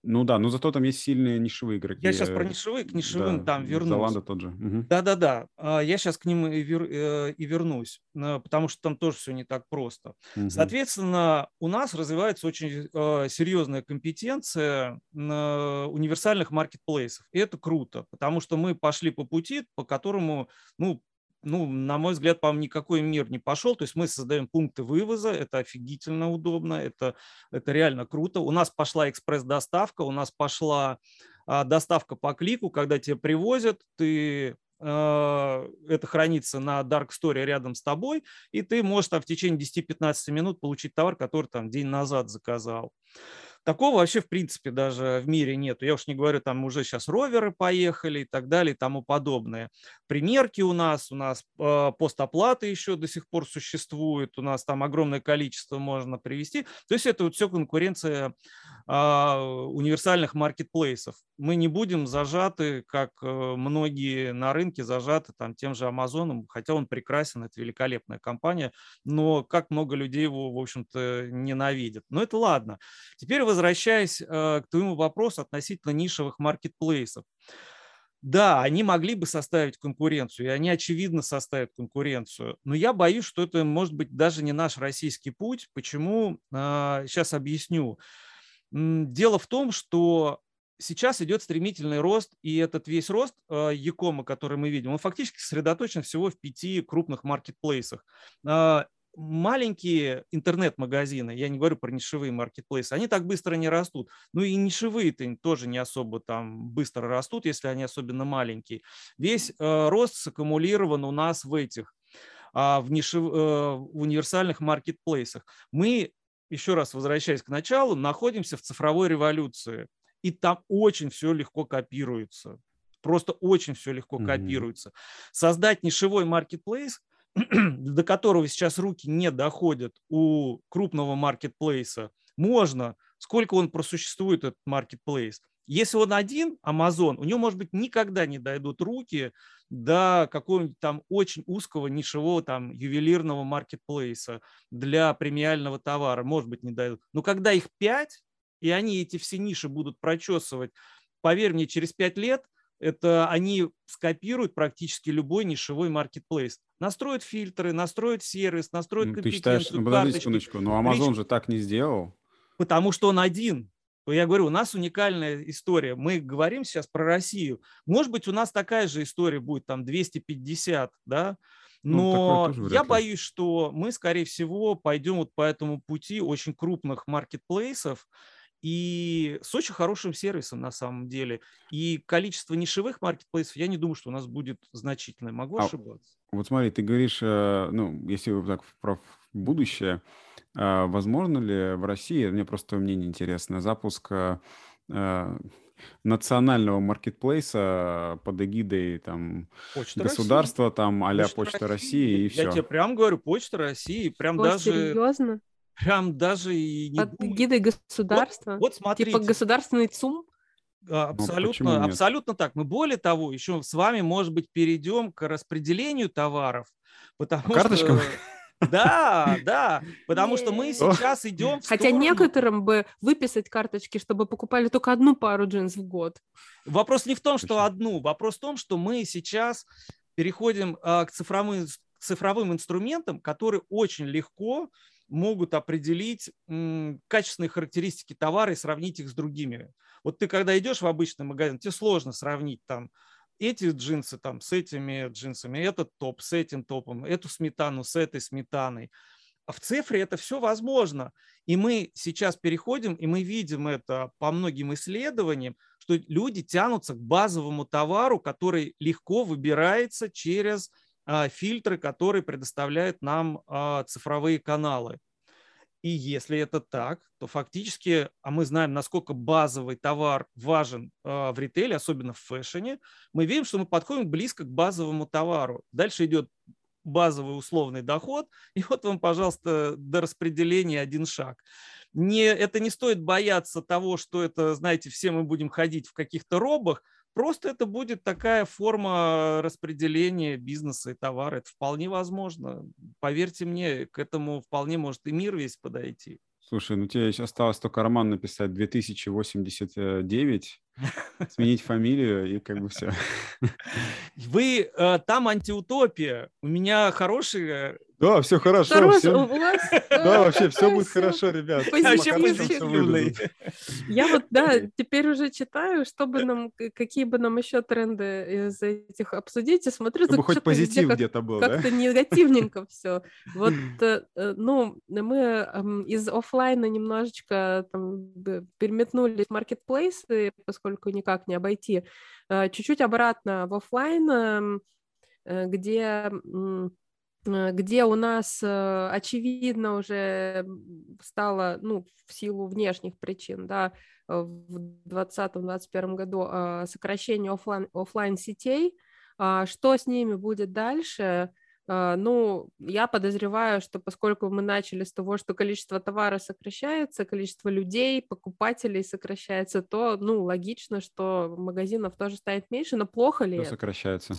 Speaker 1: Ну да, но зато там есть сильные нишевые игроки.
Speaker 3: Я сейчас про нишевые, к нишевым да, там вернусь.
Speaker 1: Золанда тот же.
Speaker 3: Да-да-да, угу. я сейчас к ним и, вер, э, и вернусь, потому что там тоже все не так просто. Угу. Соответственно, у нас развивается очень э, серьезная компетенция на универсальных маркетплейсов. И это круто, потому что мы пошли по пути, по которому, ну, ну, на мой взгляд, по-моему, никакой мир не пошел. То есть мы создаем пункты вывоза, это офигительно удобно, это, это реально круто. У нас пошла экспресс-доставка, у нас пошла а, доставка по клику, когда тебе привозят, ты а, это хранится на Dark Store рядом с тобой, и ты можешь там в течение 10-15 минут получить товар, который там день назад заказал. Такого вообще, в принципе, даже в мире нет. Я уж не говорю, там уже сейчас роверы поехали и так далее и тому подобное. Примерки у нас, у нас э, постоплаты еще до сих пор существуют, у нас там огромное количество можно привести. То есть это вот все конкуренция э, универсальных маркетплейсов. Мы не будем зажаты, как э, многие на рынке зажаты там тем же Амазоном, хотя он прекрасен, это великолепная компания, но как много людей его, в общем-то, ненавидят. Но это ладно. Теперь возвращаясь э, к твоему вопросу относительно нишевых маркетплейсов. Да, они могли бы составить конкуренцию, и они, очевидно, составят конкуренцию. Но я боюсь, что это может быть даже не наш российский путь. Почему? Сейчас а, объясню. Дело в том, что сейчас идет стремительный рост, и этот весь рост а, Якома, который мы видим, он фактически сосредоточен всего в пяти крупных маркетплейсах. А, маленькие интернет-магазины, я не говорю про нишевые маркетплейсы, они так быстро не растут. Ну и нишевые-то тоже не особо там быстро растут, если они особенно маленькие. Весь э, рост саккумулирован у нас в этих, э, в, нишев, э, в универсальных маркетплейсах. Мы, еще раз возвращаясь к началу, находимся в цифровой революции. И там очень все легко копируется. Просто очень все легко mm-hmm. копируется. Создать нишевой маркетплейс – <clears throat> до которого сейчас руки не доходят у крупного маркетплейса, можно, сколько он просуществует, этот маркетплейс. Если он один, Amazon, у него, может быть, никогда не дойдут руки до какого-нибудь там очень узкого нишевого там ювелирного маркетплейса для премиального товара, может быть, не дойдут. Но когда их пять, и они эти все ниши будут прочесывать, поверь мне, через пять лет это они скопируют практически любой нишевой маркетплейс. Настроят фильтры, настроят сервис, настроят ну,
Speaker 1: компетенцию, Ты считаешь, ну, подожди секундочку, но Amazon Речь... же так не сделал.
Speaker 3: Потому что он один. Я говорю, у нас уникальная история. Мы говорим сейчас про Россию. Может быть, у нас такая же история будет, там 250, да? Ну, Но ну, я боюсь, что мы, скорее всего, пойдем вот по этому пути очень крупных маркетплейсов, и с очень хорошим сервисом на самом деле. И количество нишевых маркетплейсов, я не думаю, что у нас будет значительное. Могу а, ошибаться.
Speaker 1: Вот смотри, ты говоришь, э, ну, если так про будущее, а, возможно ли в России, мне просто мнение интересно, запуск э, э, национального маркетплейса под эгидой там Почта государства, России. там а-ля Почта, Почта России, России и все.
Speaker 3: Я тебе прям говорю, Почта России, прям Ой, даже...
Speaker 2: серьезно?
Speaker 3: Прям даже и
Speaker 2: не Под гидой государства? Вот, вот смотрите. Типа государственный ЦУМ?
Speaker 3: А, ну, абсолютно, ну, абсолютно так. Мы более того, еще с вами, может быть, перейдем к распределению товаров, потому
Speaker 1: Карточкам? что <laughs>
Speaker 3: да, да, потому что мы сейчас идем в
Speaker 2: Хотя некоторым бы выписать карточки, чтобы покупали только одну пару джинс в год.
Speaker 3: Вопрос не в том, что одну, вопрос в том, что мы сейчас переходим а, к цифровым, цифровым инструментам, которые очень легко могут определить качественные характеристики товара и сравнить их с другими. Вот ты когда идешь в обычный магазин, тебе сложно сравнить там эти джинсы там с этими джинсами, этот топ с этим топом, эту сметану с этой сметаной. А в цифре это все возможно. И мы сейчас переходим, и мы видим это по многим исследованиям, что люди тянутся к базовому товару, который легко выбирается через фильтры, которые предоставляют нам а, цифровые каналы. И если это так, то фактически, а мы знаем, насколько базовый товар важен а, в ритейле, особенно в фэшне, мы видим, что мы подходим близко к базовому товару. Дальше идет базовый условный доход, и вот вам, пожалуйста, до распределения один шаг. Не, это не стоит бояться того, что это, знаете, все мы будем ходить в каких-то робах, Просто это будет такая форма распределения бизнеса и товара. Это вполне возможно. Поверьте мне, к этому вполне может и мир весь подойти.
Speaker 1: Слушай, ну тебе еще осталось только роман написать 2089, сменить фамилию и как бы все.
Speaker 3: Вы э, там антиутопия. У меня хорошие
Speaker 1: да, все <laughs> хорошо.
Speaker 2: Хорошо,
Speaker 1: все...
Speaker 2: у вас...
Speaker 1: Да, вообще все будет хорошо, ребят.
Speaker 3: Вообще позитивный.
Speaker 2: Я вот, да, теперь уже читаю, чтобы нам, какие бы нам еще тренды из этих обсудить, и смотрю,
Speaker 1: чтобы хоть позитив где-то был,
Speaker 2: Как-то негативненько все. Вот, <laughs> э, э, ну, мы эм, из офлайна немножечко там переметнулись в маркетплейсы, поскольку никак не обойти, э, чуть-чуть обратно в офлайн, эм, где Э, где у нас, э, очевидно, уже стало, ну, в силу внешних причин, да, э, в 2020-2021 году сокращение офлайн, офлайн сетей. А что с ними будет дальше? Ну, я подозреваю, что поскольку мы начали с того, что количество товара сокращается, количество людей, покупателей сокращается, то, ну, логично, что магазинов тоже станет меньше, но плохо ли
Speaker 1: Все это? сокращается.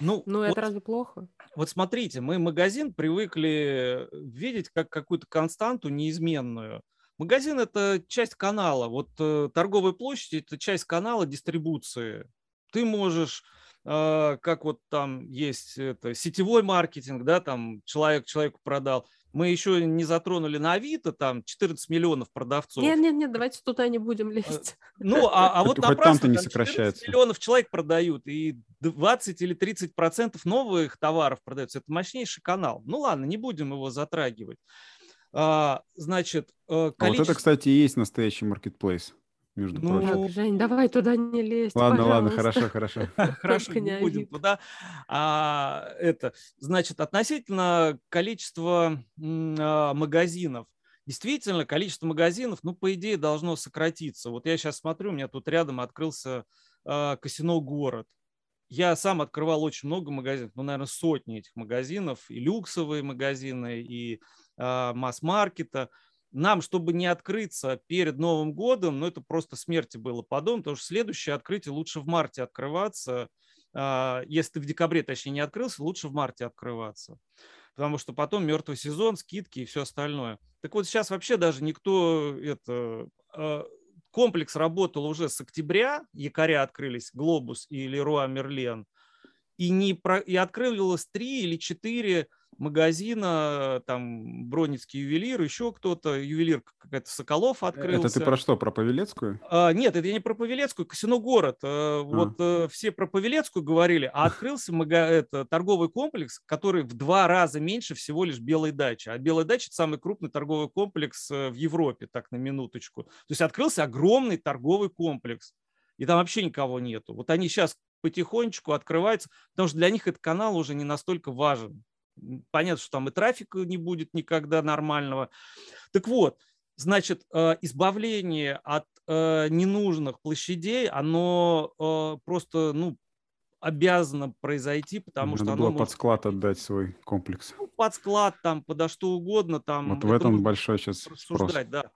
Speaker 2: Ну, ну вот, это разве плохо?
Speaker 3: Вот смотрите, мы магазин привыкли видеть как какую-то константу неизменную. Магазин – это часть канала. Вот э, торговая площадь – это часть канала дистрибуции. Ты можешь как вот там есть это, сетевой маркетинг, да, там человек человеку продал, мы еще не затронули на Авито, там 14 миллионов продавцов.
Speaker 2: Нет, нет, нет, давайте туда не будем э, лезть.
Speaker 3: Ну, а, а вот напрасно
Speaker 1: там не сокращается.
Speaker 3: миллионов человек продают, и 20 или 30 процентов новых товаров продаются. Это мощнейший канал. Ну ладно, не будем его затрагивать. А, значит,
Speaker 1: количество... а вот это, кстати, и есть настоящий маркетплейс между ну, прочим.
Speaker 2: Так, Жень, давай туда не лезть,
Speaker 1: Ладно, пожалуйста. ладно, хорошо, хорошо. <laughs>
Speaker 3: Хорошо, не будем туда. А, это, значит, относительно количества а, магазинов. Действительно, количество магазинов, ну, по идее, должно сократиться. Вот я сейчас смотрю, у меня тут рядом открылся а, Касино Город. Я сам открывал очень много магазинов, ну, наверное, сотни этих магазинов, и люксовые магазины, и а, масс-маркета нам, чтобы не открыться перед Новым годом, ну, это просто смерти было подобно, потому что следующее открытие лучше в марте открываться. А, если ты в декабре, точнее, не открылся, лучше в марте открываться. Потому что потом мертвый сезон, скидки и все остальное. Так вот сейчас вообще даже никто это... А, комплекс работал уже с октября, якоря открылись, Глобус и Леруа Мерлен, и, не про... и открылось три или четыре магазина, там, Бронницкий ювелир, еще кто-то, ювелир какая-то Соколов открылся.
Speaker 1: Это ты про что, про Павелецкую?
Speaker 3: А, нет, это я не про Павелецкую, Касино город. А. Вот а. все про Павелецкую говорили, а открылся мага, это, торговый комплекс, который в два раза меньше всего лишь Белой дачи. А Белая дача – это самый крупный торговый комплекс э, в Европе, так на минуточку. То есть открылся огромный торговый комплекс и там вообще никого нету. Вот они сейчас потихонечку открываются, потому что для них этот канал уже не настолько важен. Понятно, что там и трафика не будет никогда нормального. Так вот, значит, э, избавление от э, ненужных площадей, оно э, просто, ну, обязано произойти, потому
Speaker 1: Надо
Speaker 3: что
Speaker 1: было
Speaker 3: оно
Speaker 1: под склад отдать свой комплекс.
Speaker 3: Ну, под склад, там, подо что угодно. Там,
Speaker 1: вот в этом большой сейчас спрос.
Speaker 3: Да.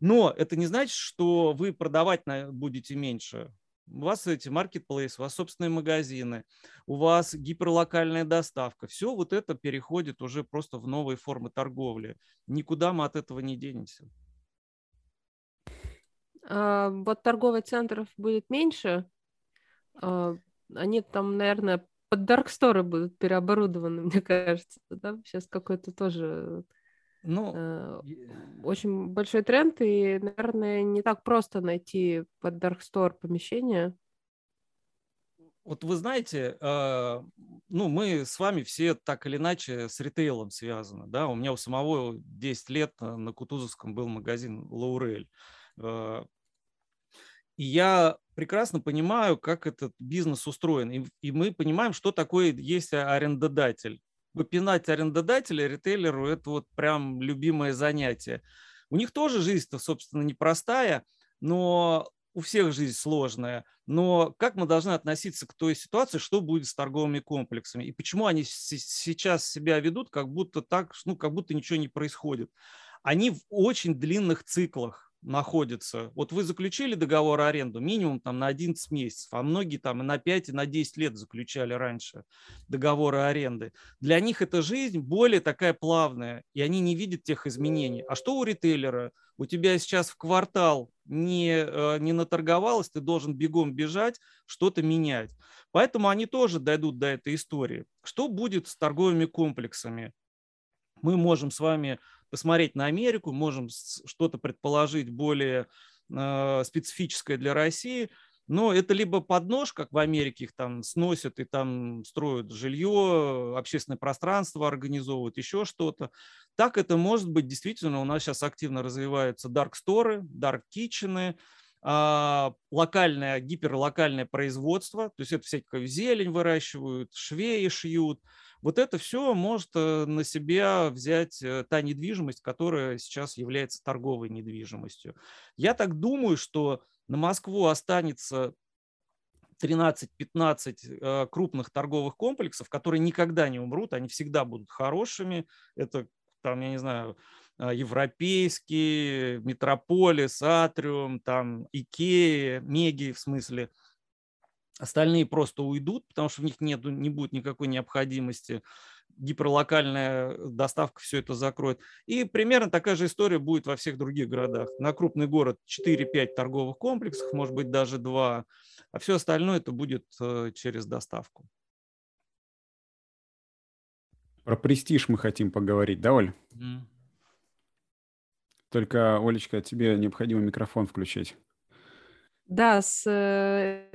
Speaker 3: Но это не значит, что вы продавать будете меньше. У вас эти маркетплейсы, у вас собственные магазины, у вас гиперлокальная доставка. Все вот это переходит уже просто в новые формы торговли. Никуда мы от этого не денемся.
Speaker 2: А, вот торговых центров будет меньше. А, они там, наверное, под дарксторы будут переоборудованы, <laughs> мне кажется. Да? Сейчас какой-то тоже ну, э, очень большой тренд, и, наверное, не так просто найти под Dark Store помещение.
Speaker 3: Вот вы знаете, э, ну, мы с вами все так или иначе с ритейлом связаны, да, у меня у самого 10 лет на Кутузовском был магазин Лаурель, э, и я прекрасно понимаю, как этот бизнес устроен, и мы понимаем, что такое есть арендодатель попинать арендодателя, ритейлеру, это вот прям любимое занятие. У них тоже жизнь-то, собственно, непростая, но у всех жизнь сложная, но как мы должны относиться к той ситуации, что будет с торговыми комплексами и почему они сейчас себя ведут, как будто так, ну, как будто ничего не происходит. Они в очень длинных циклах находятся. Вот вы заключили договор аренду минимум там на 11 месяцев, а многие там и на 5, и на 10 лет заключали раньше договоры аренды. Для них эта жизнь более такая плавная, и они не видят тех изменений. А что у ритейлера? У тебя сейчас в квартал не, э, не наторговалось, ты должен бегом бежать, что-то менять. Поэтому они тоже дойдут до этой истории. Что будет с торговыми комплексами? Мы можем с вами посмотреть на Америку, можем что-то предположить более э, специфическое для России, но это либо поднож, как в Америке их там сносят и там строят жилье, общественное пространство организовывают, еще что-то. Так это может быть действительно. У нас сейчас активно развиваются kitchen, а, локальное, гиперлокальное производство, то есть это всякую зелень выращивают, швеи шьют, вот это все может э, на себя взять э, та недвижимость, которая сейчас является торговой недвижимостью. Я так думаю, что на Москву останется 13-15 э, крупных торговых комплексов, которые никогда не умрут, они всегда будут хорошими. Это там, я не знаю, европейский, Метрополис, Атриум, там Икея, Меги в смысле – Остальные просто уйдут, потому что в них нет, не будет никакой необходимости. Гиперлокальная доставка все это закроет. И примерно такая же история будет во всех других городах. На крупный город 4-5 торговых комплексов, может быть даже 2, а все остальное это будет э, через доставку.
Speaker 1: Про престиж мы хотим поговорить, да, Оль? Mm. Только, Олечка, тебе необходимо микрофон включить.
Speaker 2: Да, с э,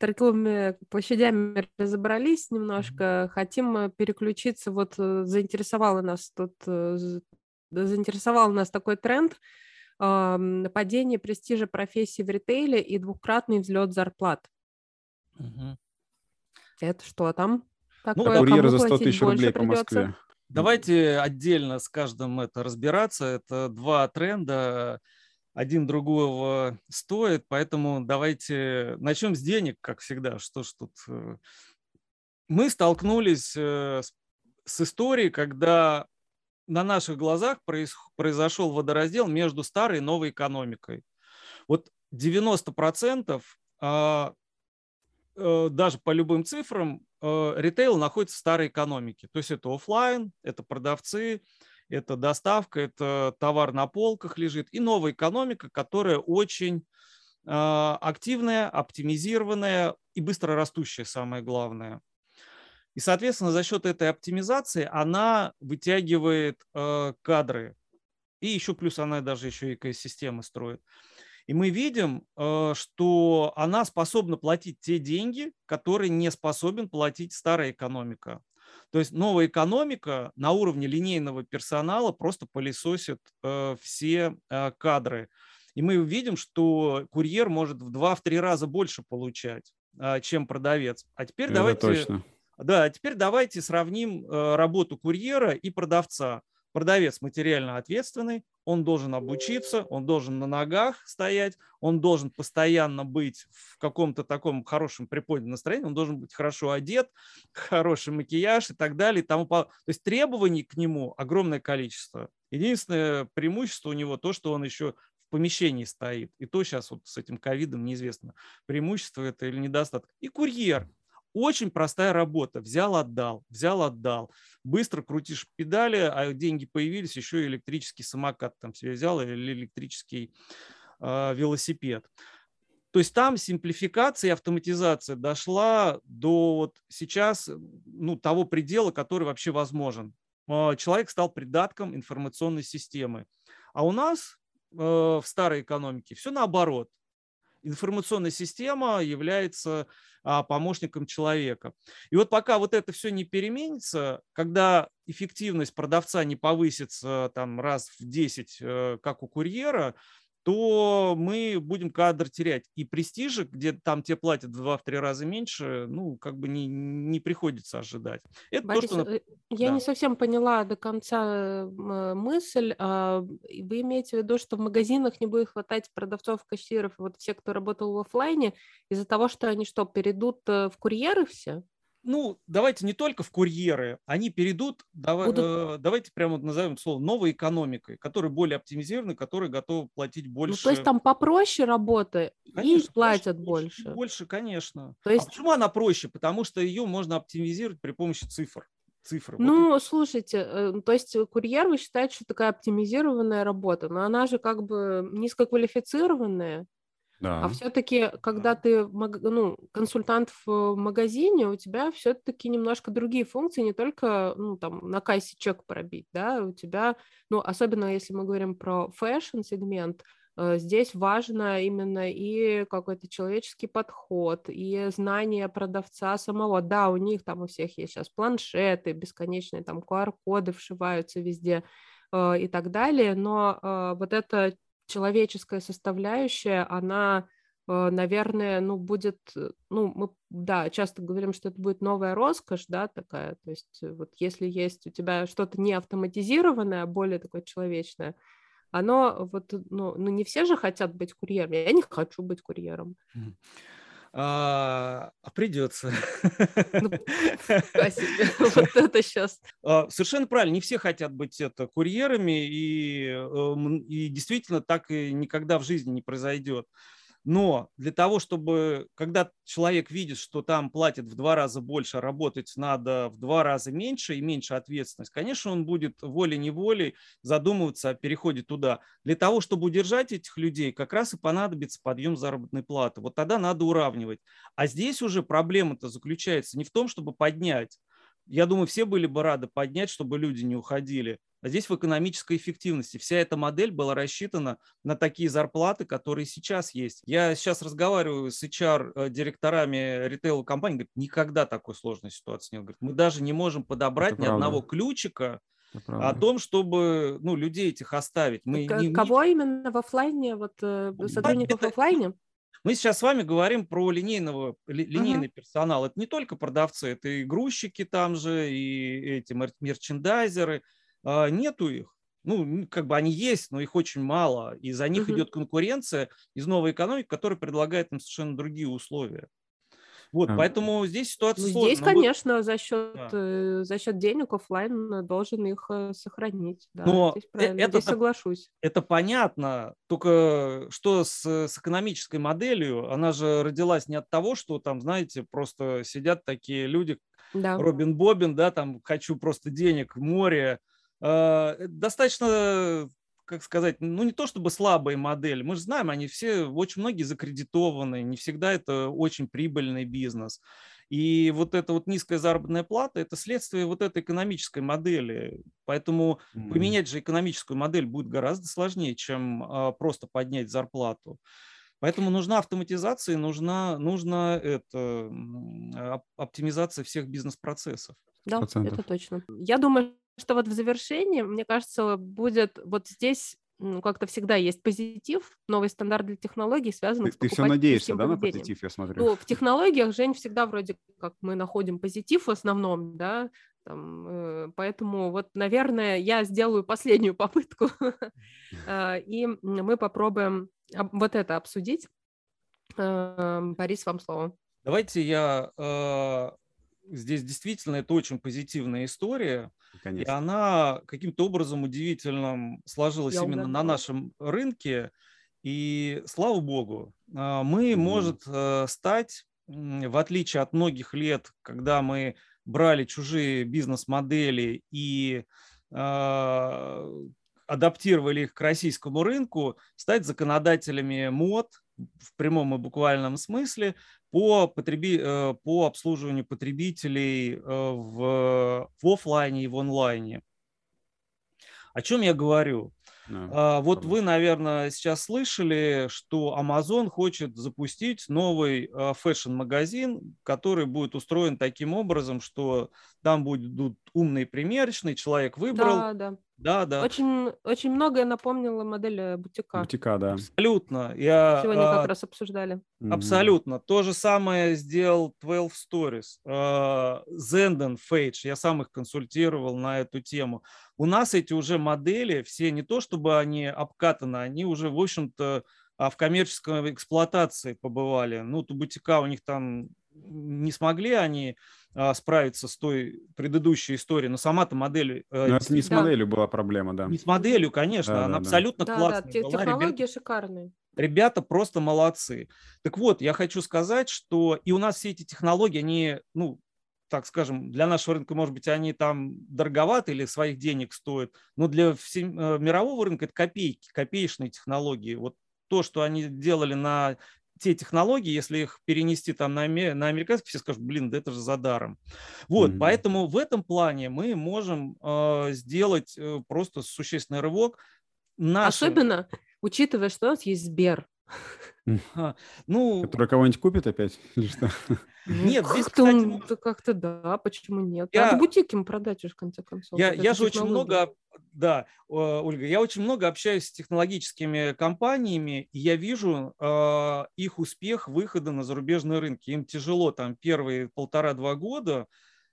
Speaker 2: торговыми площадями разобрались немножко. Хотим э, переключиться. Вот э, заинтересовало нас тут, заинтересовал нас такой тренд падение престижа профессии в ритейле и двукратный взлет зарплат. Угу. Это что там?
Speaker 1: Ну, такое? Ну, курьеры за 100 тысяч рублей по Москве.
Speaker 3: Давайте отдельно с каждым это разбираться. Это два тренда один другого стоит, поэтому давайте начнем с денег, как всегда. Что ж тут... Э, мы столкнулись э, с историей, когда на наших глазах произошел водораздел между старой и новой экономикой. Вот 90% а, э, даже по любым цифрам ритейл находится в старой экономике. То есть это офлайн, это продавцы, это доставка, это товар на полках лежит, и новая экономика, которая очень а, активная, оптимизированная и быстро растущая, самое главное. И, соответственно, за счет этой оптимизации она вытягивает э, кадры. И еще плюс она даже еще экосистемы строит. И мы видим, э, что она способна платить те деньги, которые не способен платить старая экономика. То есть новая экономика на уровне линейного персонала просто пылесосит э, все э, кадры. И мы увидим, что курьер может в два-три раза больше получать, э, чем продавец. А теперь Это давайте... Точно. Да, теперь давайте сравним работу курьера и продавца. Продавец материально ответственный, он должен обучиться, он должен на ногах стоять, он должен постоянно быть в каком-то таком хорошем приподнятом настроении, он должен быть хорошо одет, хороший макияж и так далее. И тому, то есть требований к нему огромное количество. Единственное преимущество у него то, что он еще в помещении стоит. И то сейчас вот с этим ковидом неизвестно, преимущество это или недостаток. И курьер. Очень простая работа. Взял, отдал, взял, отдал. Быстро крутишь педали, а деньги появились, еще и электрический самокат там себе взял или электрический э, велосипед. То есть там симплификация и автоматизация дошла до вот сейчас ну, того предела, который вообще возможен. А, человек стал придатком информационной системы. А у нас э, в старой экономике все наоборот информационная система является а, помощником человека. И вот пока вот это все не переменится, когда эффективность продавца не повысится там раз в 10, э, как у курьера, то мы будем кадр терять. И престижа, где там тебе платят в 2-3 раза меньше, ну, как бы не, не приходится ожидать.
Speaker 2: Это Борис, то, что... Э, я да. не совсем поняла до конца э, мысль. А, вы имеете в виду, что в магазинах не будет хватать продавцов, кассиров, вот все, кто работал в офлайне, из-за того, что они что, перейдут э, в курьеры все?
Speaker 3: Ну, давайте не только в курьеры, они перейдут, давай, Будут... э, давайте прямо назовем слово, новой экономикой, которые более оптимизированы, которые готовы платить больше. Ну,
Speaker 2: то есть там попроще работа, конечно, и платят больше.
Speaker 3: Больше, больше конечно. То есть... А почему она проще? Потому что ее можно оптимизировать при помощи цифр. Цифры.
Speaker 2: Ну, вот слушайте, э, то есть курьер, вы считаете, что такая оптимизированная работа, но она же как бы низкоквалифицированная. А да. А все-таки, когда ты ну, консультант в магазине, у тебя все-таки немножко другие функции, не только ну, там, на кассе чек пробить, да, у тебя, ну, особенно если мы говорим про fashion-сегмент, э, здесь важно именно и какой-то человеческий подход, и знание продавца самого. Да, у них там у всех есть сейчас планшеты, бесконечные там QR-коды вшиваются везде э, и так далее, но э, вот это человеческая составляющая, она, э, наверное, ну, будет, э, ну, мы, да, часто говорим, что это будет новая роскошь, да, такая, то есть э, вот если есть у тебя что-то не автоматизированное, а более такое человечное, оно вот, ну, ну, не все же хотят быть курьером, я не хочу быть курьером.
Speaker 3: А, а придется.
Speaker 2: Ну, <laughs> <laughs> вот это сейчас.
Speaker 3: А, совершенно правильно. Не все хотят быть это курьерами, и, эм, и действительно так и никогда в жизни не произойдет. Но для того, чтобы, когда человек видит, что там платят в два раза больше, а работать надо в два раза меньше и меньше ответственность, конечно, он будет волей-неволей задумываться о переходе туда. Для того, чтобы удержать этих людей, как раз и понадобится подъем заработной платы. Вот тогда надо уравнивать. А здесь уже проблема-то заключается не в том, чтобы поднять, я думаю, все были бы рады поднять, чтобы люди не уходили. А здесь в экономической эффективности. Вся эта модель была рассчитана на такие зарплаты, которые сейчас есть. Я сейчас разговариваю с HR-директорами ритейл-компаний, говорят, никогда такой сложной ситуации нет. Говорят, мы даже не можем подобрать Это ни правда. одного ключика, о том, чтобы ну, людей этих оставить.
Speaker 2: Мы не, Кого не... именно в офлайне, вот э, сотрудников это, в офлайне?
Speaker 3: Мы сейчас с вами говорим про линейного, линейный uh-huh. персонал. Это не только продавцы, это и грузчики там же, и эти мерчендайзеры. А, нету их. Ну, как бы они есть, но их очень мало. И за них uh-huh. идет конкуренция из новой экономики, которая предлагает им совершенно другие условия. Вот, а. поэтому здесь ситуация ну,
Speaker 2: сложная. Здесь, конечно, за счет, да. э, за счет денег офлайн должен их э, сохранить. Да, Но здесь, правильно, это, здесь соглашусь.
Speaker 3: Это понятно, только что с, с экономической моделью, она же родилась не от того, что там, знаете, просто сидят такие люди, да. Робин Бобин, да, там хочу просто денег, море. Э, достаточно как сказать, ну не то чтобы слабые модели, мы же знаем, они все, очень многие закредитованы, не всегда это очень прибыльный бизнес. И вот эта вот низкая заработная плата – это следствие вот этой экономической модели. Поэтому mm-hmm. поменять же экономическую модель будет гораздо сложнее, чем а, просто поднять зарплату. Поэтому нужна автоматизация, нужна, нужна это, оптимизация всех бизнес-процессов.
Speaker 2: Да, 100%. это точно. Я думаю, что вот в завершении, мне кажется, будет вот здесь ну, как-то всегда есть позитив, новый стандарт для технологий, связанный
Speaker 1: ты, с Ты все надеешься, да, на позитив, я смотрю?
Speaker 2: Ну, в технологиях, Жень, всегда вроде как мы находим позитив в основном, да, там, э, поэтому вот, наверное, я сделаю последнюю попытку, э, <laughs> и мы попробуем вот это обсудить. Э, Борис, вам слово.
Speaker 3: Давайте я э, здесь действительно это очень позитивная история, Конечно. и она каким-то образом удивительным сложилась Я именно угадала. на нашем рынке. И слава богу, а, мы, mm. может э, стать, в отличие от многих лет, когда мы брали чужие бизнес-модели и а, адаптировали их к российскому рынку, стать законодателями мод в прямом и буквальном смысле по, потреби, э, по обслуживанию потребителей э, в, в офлайне и в онлайне. О чем я говорю? Yeah, а, вот вы, наверное, сейчас слышали, что Amazon хочет запустить новый а, фэшн-магазин, который будет устроен таким образом, что там будут умные примерочные, человек выбрал, да, да. Да, да.
Speaker 2: Очень, очень многое напомнило модель э, бутика.
Speaker 1: Бутика, да.
Speaker 3: Абсолютно. Я,
Speaker 2: Сегодня а, как раз обсуждали.
Speaker 3: Абсолютно. Mm-hmm. То же самое сделал 12 Storeez. А, Zenden, Fage. Я сам их консультировал на эту тему. У нас эти уже модели, все не то чтобы они обкатаны, они уже, в общем-то, а, в коммерческой эксплуатации побывали. Ну, у бутика у них там не смогли они а, справиться с той предыдущей историей, но сама-то модель...
Speaker 1: Э, но это не с да. моделью была проблема, да.
Speaker 3: Не с моделью, конечно, да, она да, абсолютно
Speaker 2: да.
Speaker 3: классная
Speaker 2: да, да. была. Технологии ребята, шикарные.
Speaker 3: Ребята просто молодцы. Так вот, я хочу сказать, что и у нас все эти технологии, они, ну, так скажем, для нашего рынка, может быть, они там дороговаты или своих денег стоят, но для всем, э, мирового рынка это копейки, копеечные технологии. Вот то, что они делали на те технологии, если их перенести там на, на американские, все скажут, блин, да это же за даром. Вот, mm-hmm. поэтому в этом плане мы можем э, сделать э, просто существенный рывок.
Speaker 2: Наши... Особенно учитывая, что у нас есть Сбер.
Speaker 1: Ну, Который кого-нибудь купит опять? <laughs>
Speaker 2: Ну, нет, как-то, здесь, кстати, как-то да, почему нет? Я, Надо бутики им продать уже, в конце концов.
Speaker 3: Я, я же очень много, да, Ольга, я очень много общаюсь с технологическими компаниями, и я вижу э, их успех выхода на зарубежные рынки. Им тяжело там первые полтора-два года,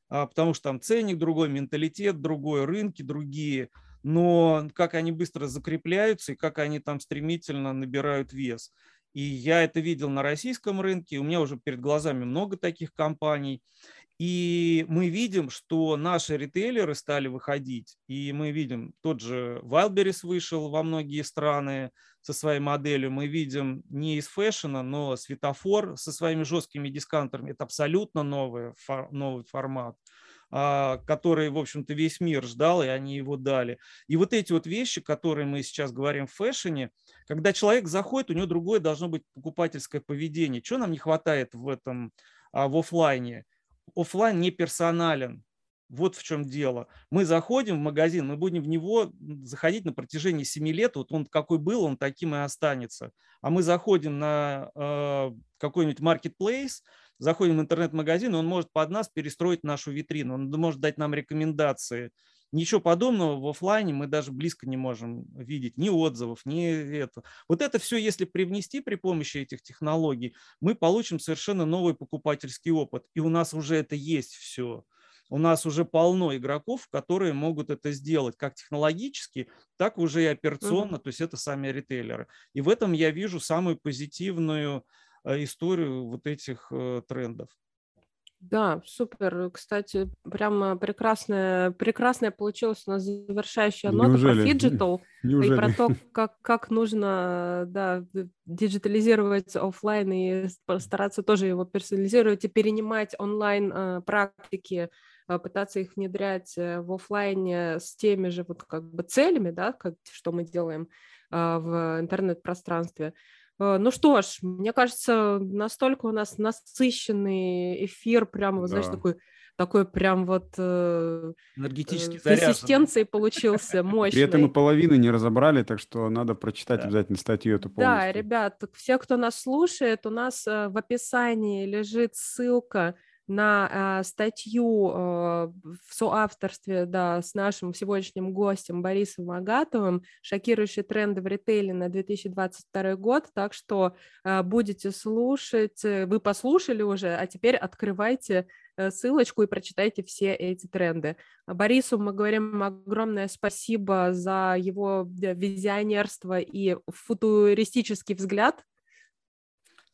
Speaker 3: э, потому что там ценник другой, менталитет другой, рынки другие, но как они быстро закрепляются и как они там стремительно набирают вес. И я это видел на российском рынке, у меня уже перед глазами много таких компаний. И мы видим, что наши ритейлеры стали выходить. И мы видим, тот же Wildberries вышел во многие страны со своей моделью. Мы видим не из фэшена, но светофор со своими жесткими дискаунтерами. Это абсолютно новый, новый формат. А, который, в общем-то, весь мир ждал, и они его дали. И вот эти вот вещи, которые мы сейчас говорим в фэшне, когда человек заходит, у него другое должно быть покупательское поведение. Чего нам не хватает в этом, а, в офлайне? Офлайн не персонален. Вот в чем дело. Мы заходим в магазин, мы будем в него заходить на протяжении 7 лет. Вот он какой был, он таким и останется. А мы заходим на э, какой-нибудь marketplace, заходим в интернет-магазин, он может под нас перестроить нашу витрину, он может дать нам рекомендации. Ничего подобного в офлайне мы даже близко не можем видеть, ни отзывов, ни это. Вот это все, если привнести при помощи этих технологий, мы получим совершенно новый покупательский опыт. И у нас уже это есть все. У нас уже полно игроков, которые могут это сделать как технологически, так уже и операционно, mm-hmm. то есть это сами ритейлеры. И в этом я вижу самую позитивную историю вот этих э, трендов.
Speaker 2: Да, супер. Кстати, прямо прекрасная, прекрасная получилась у нас завершающая нота Неужели? про phygital <laughs> Неужели? и про то, как, как нужно да, диджитализировать офлайн и стараться тоже его персонализировать и перенимать онлайн э, практики, пытаться их внедрять в офлайне с теми же вот как бы целями, да, как, что мы делаем в интернет-пространстве. Э, ну что ж, мне кажется, настолько у нас насыщенный эфир, прямо, да. знаешь, такой такой прям вот
Speaker 3: э, энергетический
Speaker 2: э, консистенции получился мощный. <laughs>
Speaker 1: При этом мы половины не разобрали, так что надо прочитать да. обязательно статью эту полностью.
Speaker 2: Да, ребят, все, кто нас слушает, у нас э, в описании лежит ссылка на э, статью э, в соавторстве да, с нашим сегодняшним гостем Борисом Агатовым «Шокирующие тренды в ритейле на 2022 год». Так что э, будете слушать, э, вы послушали уже, а теперь открывайте э, ссылочку и прочитайте все эти тренды. Борису мы говорим огромное спасибо за его визионерство и футуристический взгляд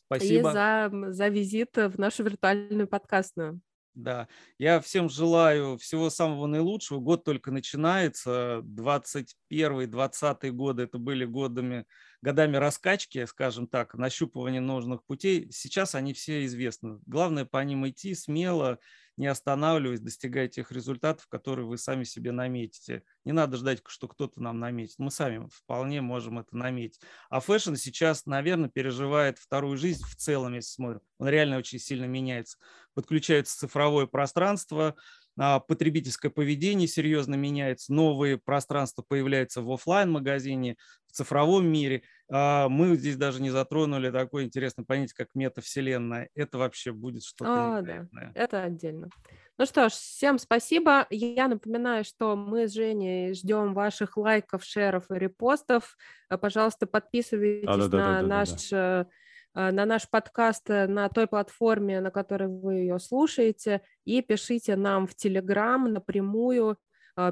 Speaker 3: Спасибо.
Speaker 2: И за, за визит в нашу виртуальную подкастную.
Speaker 3: Да, я всем желаю всего самого наилучшего. Год только начинается. 21-20 годы это были годами, годами раскачки, скажем так, нащупывания нужных путей. Сейчас они все известны. Главное по ним идти смело, не останавливаясь, достигая тех результатов, которые вы сами себе наметите. Не надо ждать, что кто-то нам наметит. Мы сами вполне можем это наметить. А fashion сейчас, наверное, переживает вторую жизнь в целом, если смотрим. Он реально очень сильно меняется. Подключается цифровое пространство, потребительское поведение серьезно меняется, новые пространства появляются в офлайн магазине в цифровом мире. А, мы здесь даже не затронули такое интересное понятие, как метавселенная. Это вообще будет что-то
Speaker 2: а, Да, это отдельно. Ну что ж, всем спасибо. Я напоминаю, что мы с Женей ждем ваших лайков, шеров и репостов. Пожалуйста, подписывайтесь а, да, на да, да, наш... Да, да э, на наш подкаст э, на той платформе, на которой вы ее слушаете, и пишите нам в Телеграм напрямую,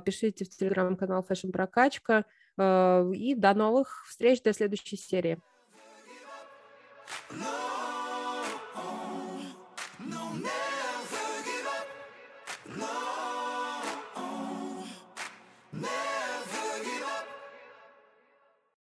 Speaker 2: пишите в Телеграм-канал Fashion Прокачка, и до новых встреч, до следующей серии. No!